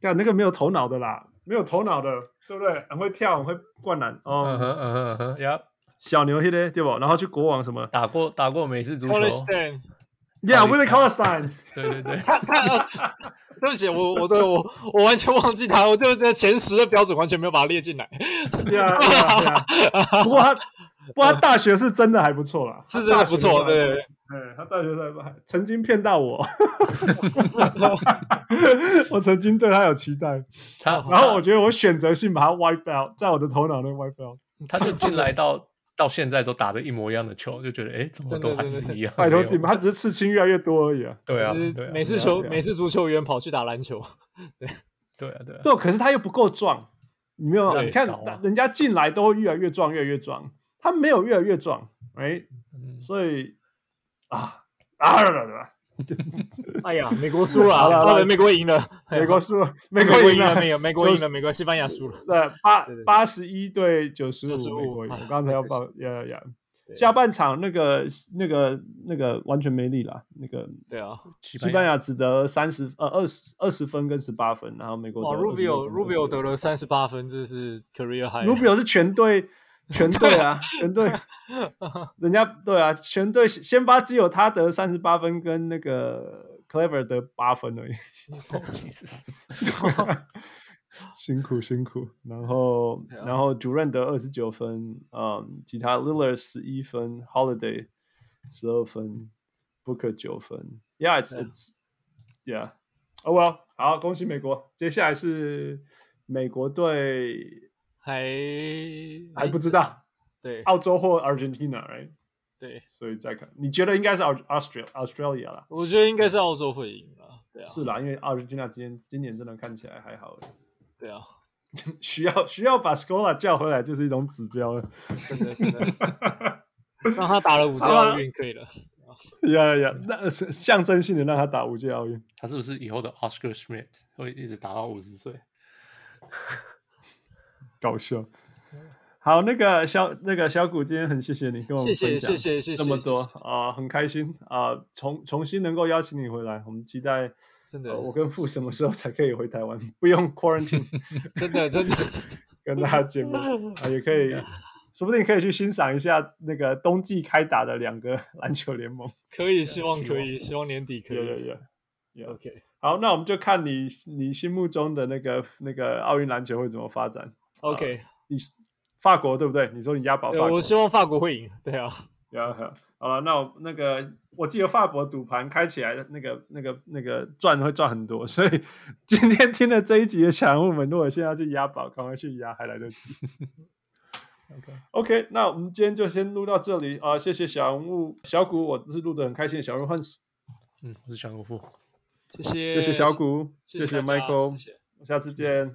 干那个没有头脑的啦，没有头脑的，对不对？很会跳，很会灌篮。哦，嗯哼嗯哼嗯哼，呀。小牛，对不？然后去国王什么？打过打过美式足球。Yeah，Willie Cauley-Stein。对对对。对不起，我我对我我完全忘记他，我就在前十的标准完全没有把他列进来。Yeah，不过他 不过他大学是真的还不错啦，是真的不错。对，对他大学还曾经骗到我，我曾经对他有期待。然后我觉得我选择性把他 wipe out，在我的头脑内 wipe out，他就进来到。到现在都打的一模一样的球，就觉得哎，怎么都还是一样。拜托，进他只是刺青越来越多而已啊。对啊，每次球，每次足球员跑去打篮球。对，对啊，对啊。对，可是他又不够壮，你没有？你看人家进来都越来越壮，越来越壮，他没有越来越壮，哎，所以啊啊，对吧？哎呀，美国输了，好了，美国赢了，美国输了，美国赢了，没有，美国赢了，美国西班牙输了，对，八八十一对九十五，美国赢。我刚才要报，呀呀，下半场那个那个那个完全没力了，那个对啊，西班牙只得三十呃二十二十分跟十八分，然后美国 Rubio Rubio 得了三十八分，这是 career high。Rubio 是全队。全队啊，全队，人家对啊，全队先发只有他得三十八分，跟那个 Clever 得八分而已。辛苦辛苦，然后然后主任得二十九分，嗯，其他 Lillard 十一分，Holiday 十二分，Booker 九分。Yeah，it's it's yeah，oh well，好，恭喜美国。接下来是美国队。还还不知道，对，澳洲或 Argentina，right？对，所以再看，你觉得应该是 Australia Australia 啦？我觉得应该是澳洲会赢啦，对啊，是啦，因为 Argentina 今年今年真的看起来还好，对啊，需要需要把 Scola 叫回来就是一种指标了，真的真的，让他打了五届奥运可以了。呀呀，那是象征性的让他打五届奥运。他是不是以后的 Oscar Schmidt 会一直打到五十岁？搞笑。好，那个小那个小谷，今天很谢谢你跟我们分享，谢谢谢谢这么多啊，很开心啊，重重新能够邀请你回来，我们期待 真的，呃、我跟父什么时候才可以回台湾，不用 quarantine，真的真的跟大家见面啊，也可以。说不定可以去欣赏一下那个冬季开打的两个篮球联盟，可以，希望可以，希望年底可以。对对也，OK。好，那我们就看你你心目中的那个那个奥运篮球会怎么发展。OK，你法国对不对？你说你押宝法国，我希望法国会赢。对啊，好了，那我那个我记得法国赌盘开起来的那个那个那个赚会赚很多，所以 今天听了这一集的小人物们，如果现在要去押宝，赶快去押，还来得及。OK，OK，那我们今天就先录到这里啊！谢谢小人物小谷，我是录的很开心的小人物嗯，我是小人物，谢谢，谢谢小谷，谢谢，谢谢 Michael，谢谢下次见，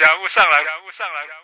人物上来人物上来。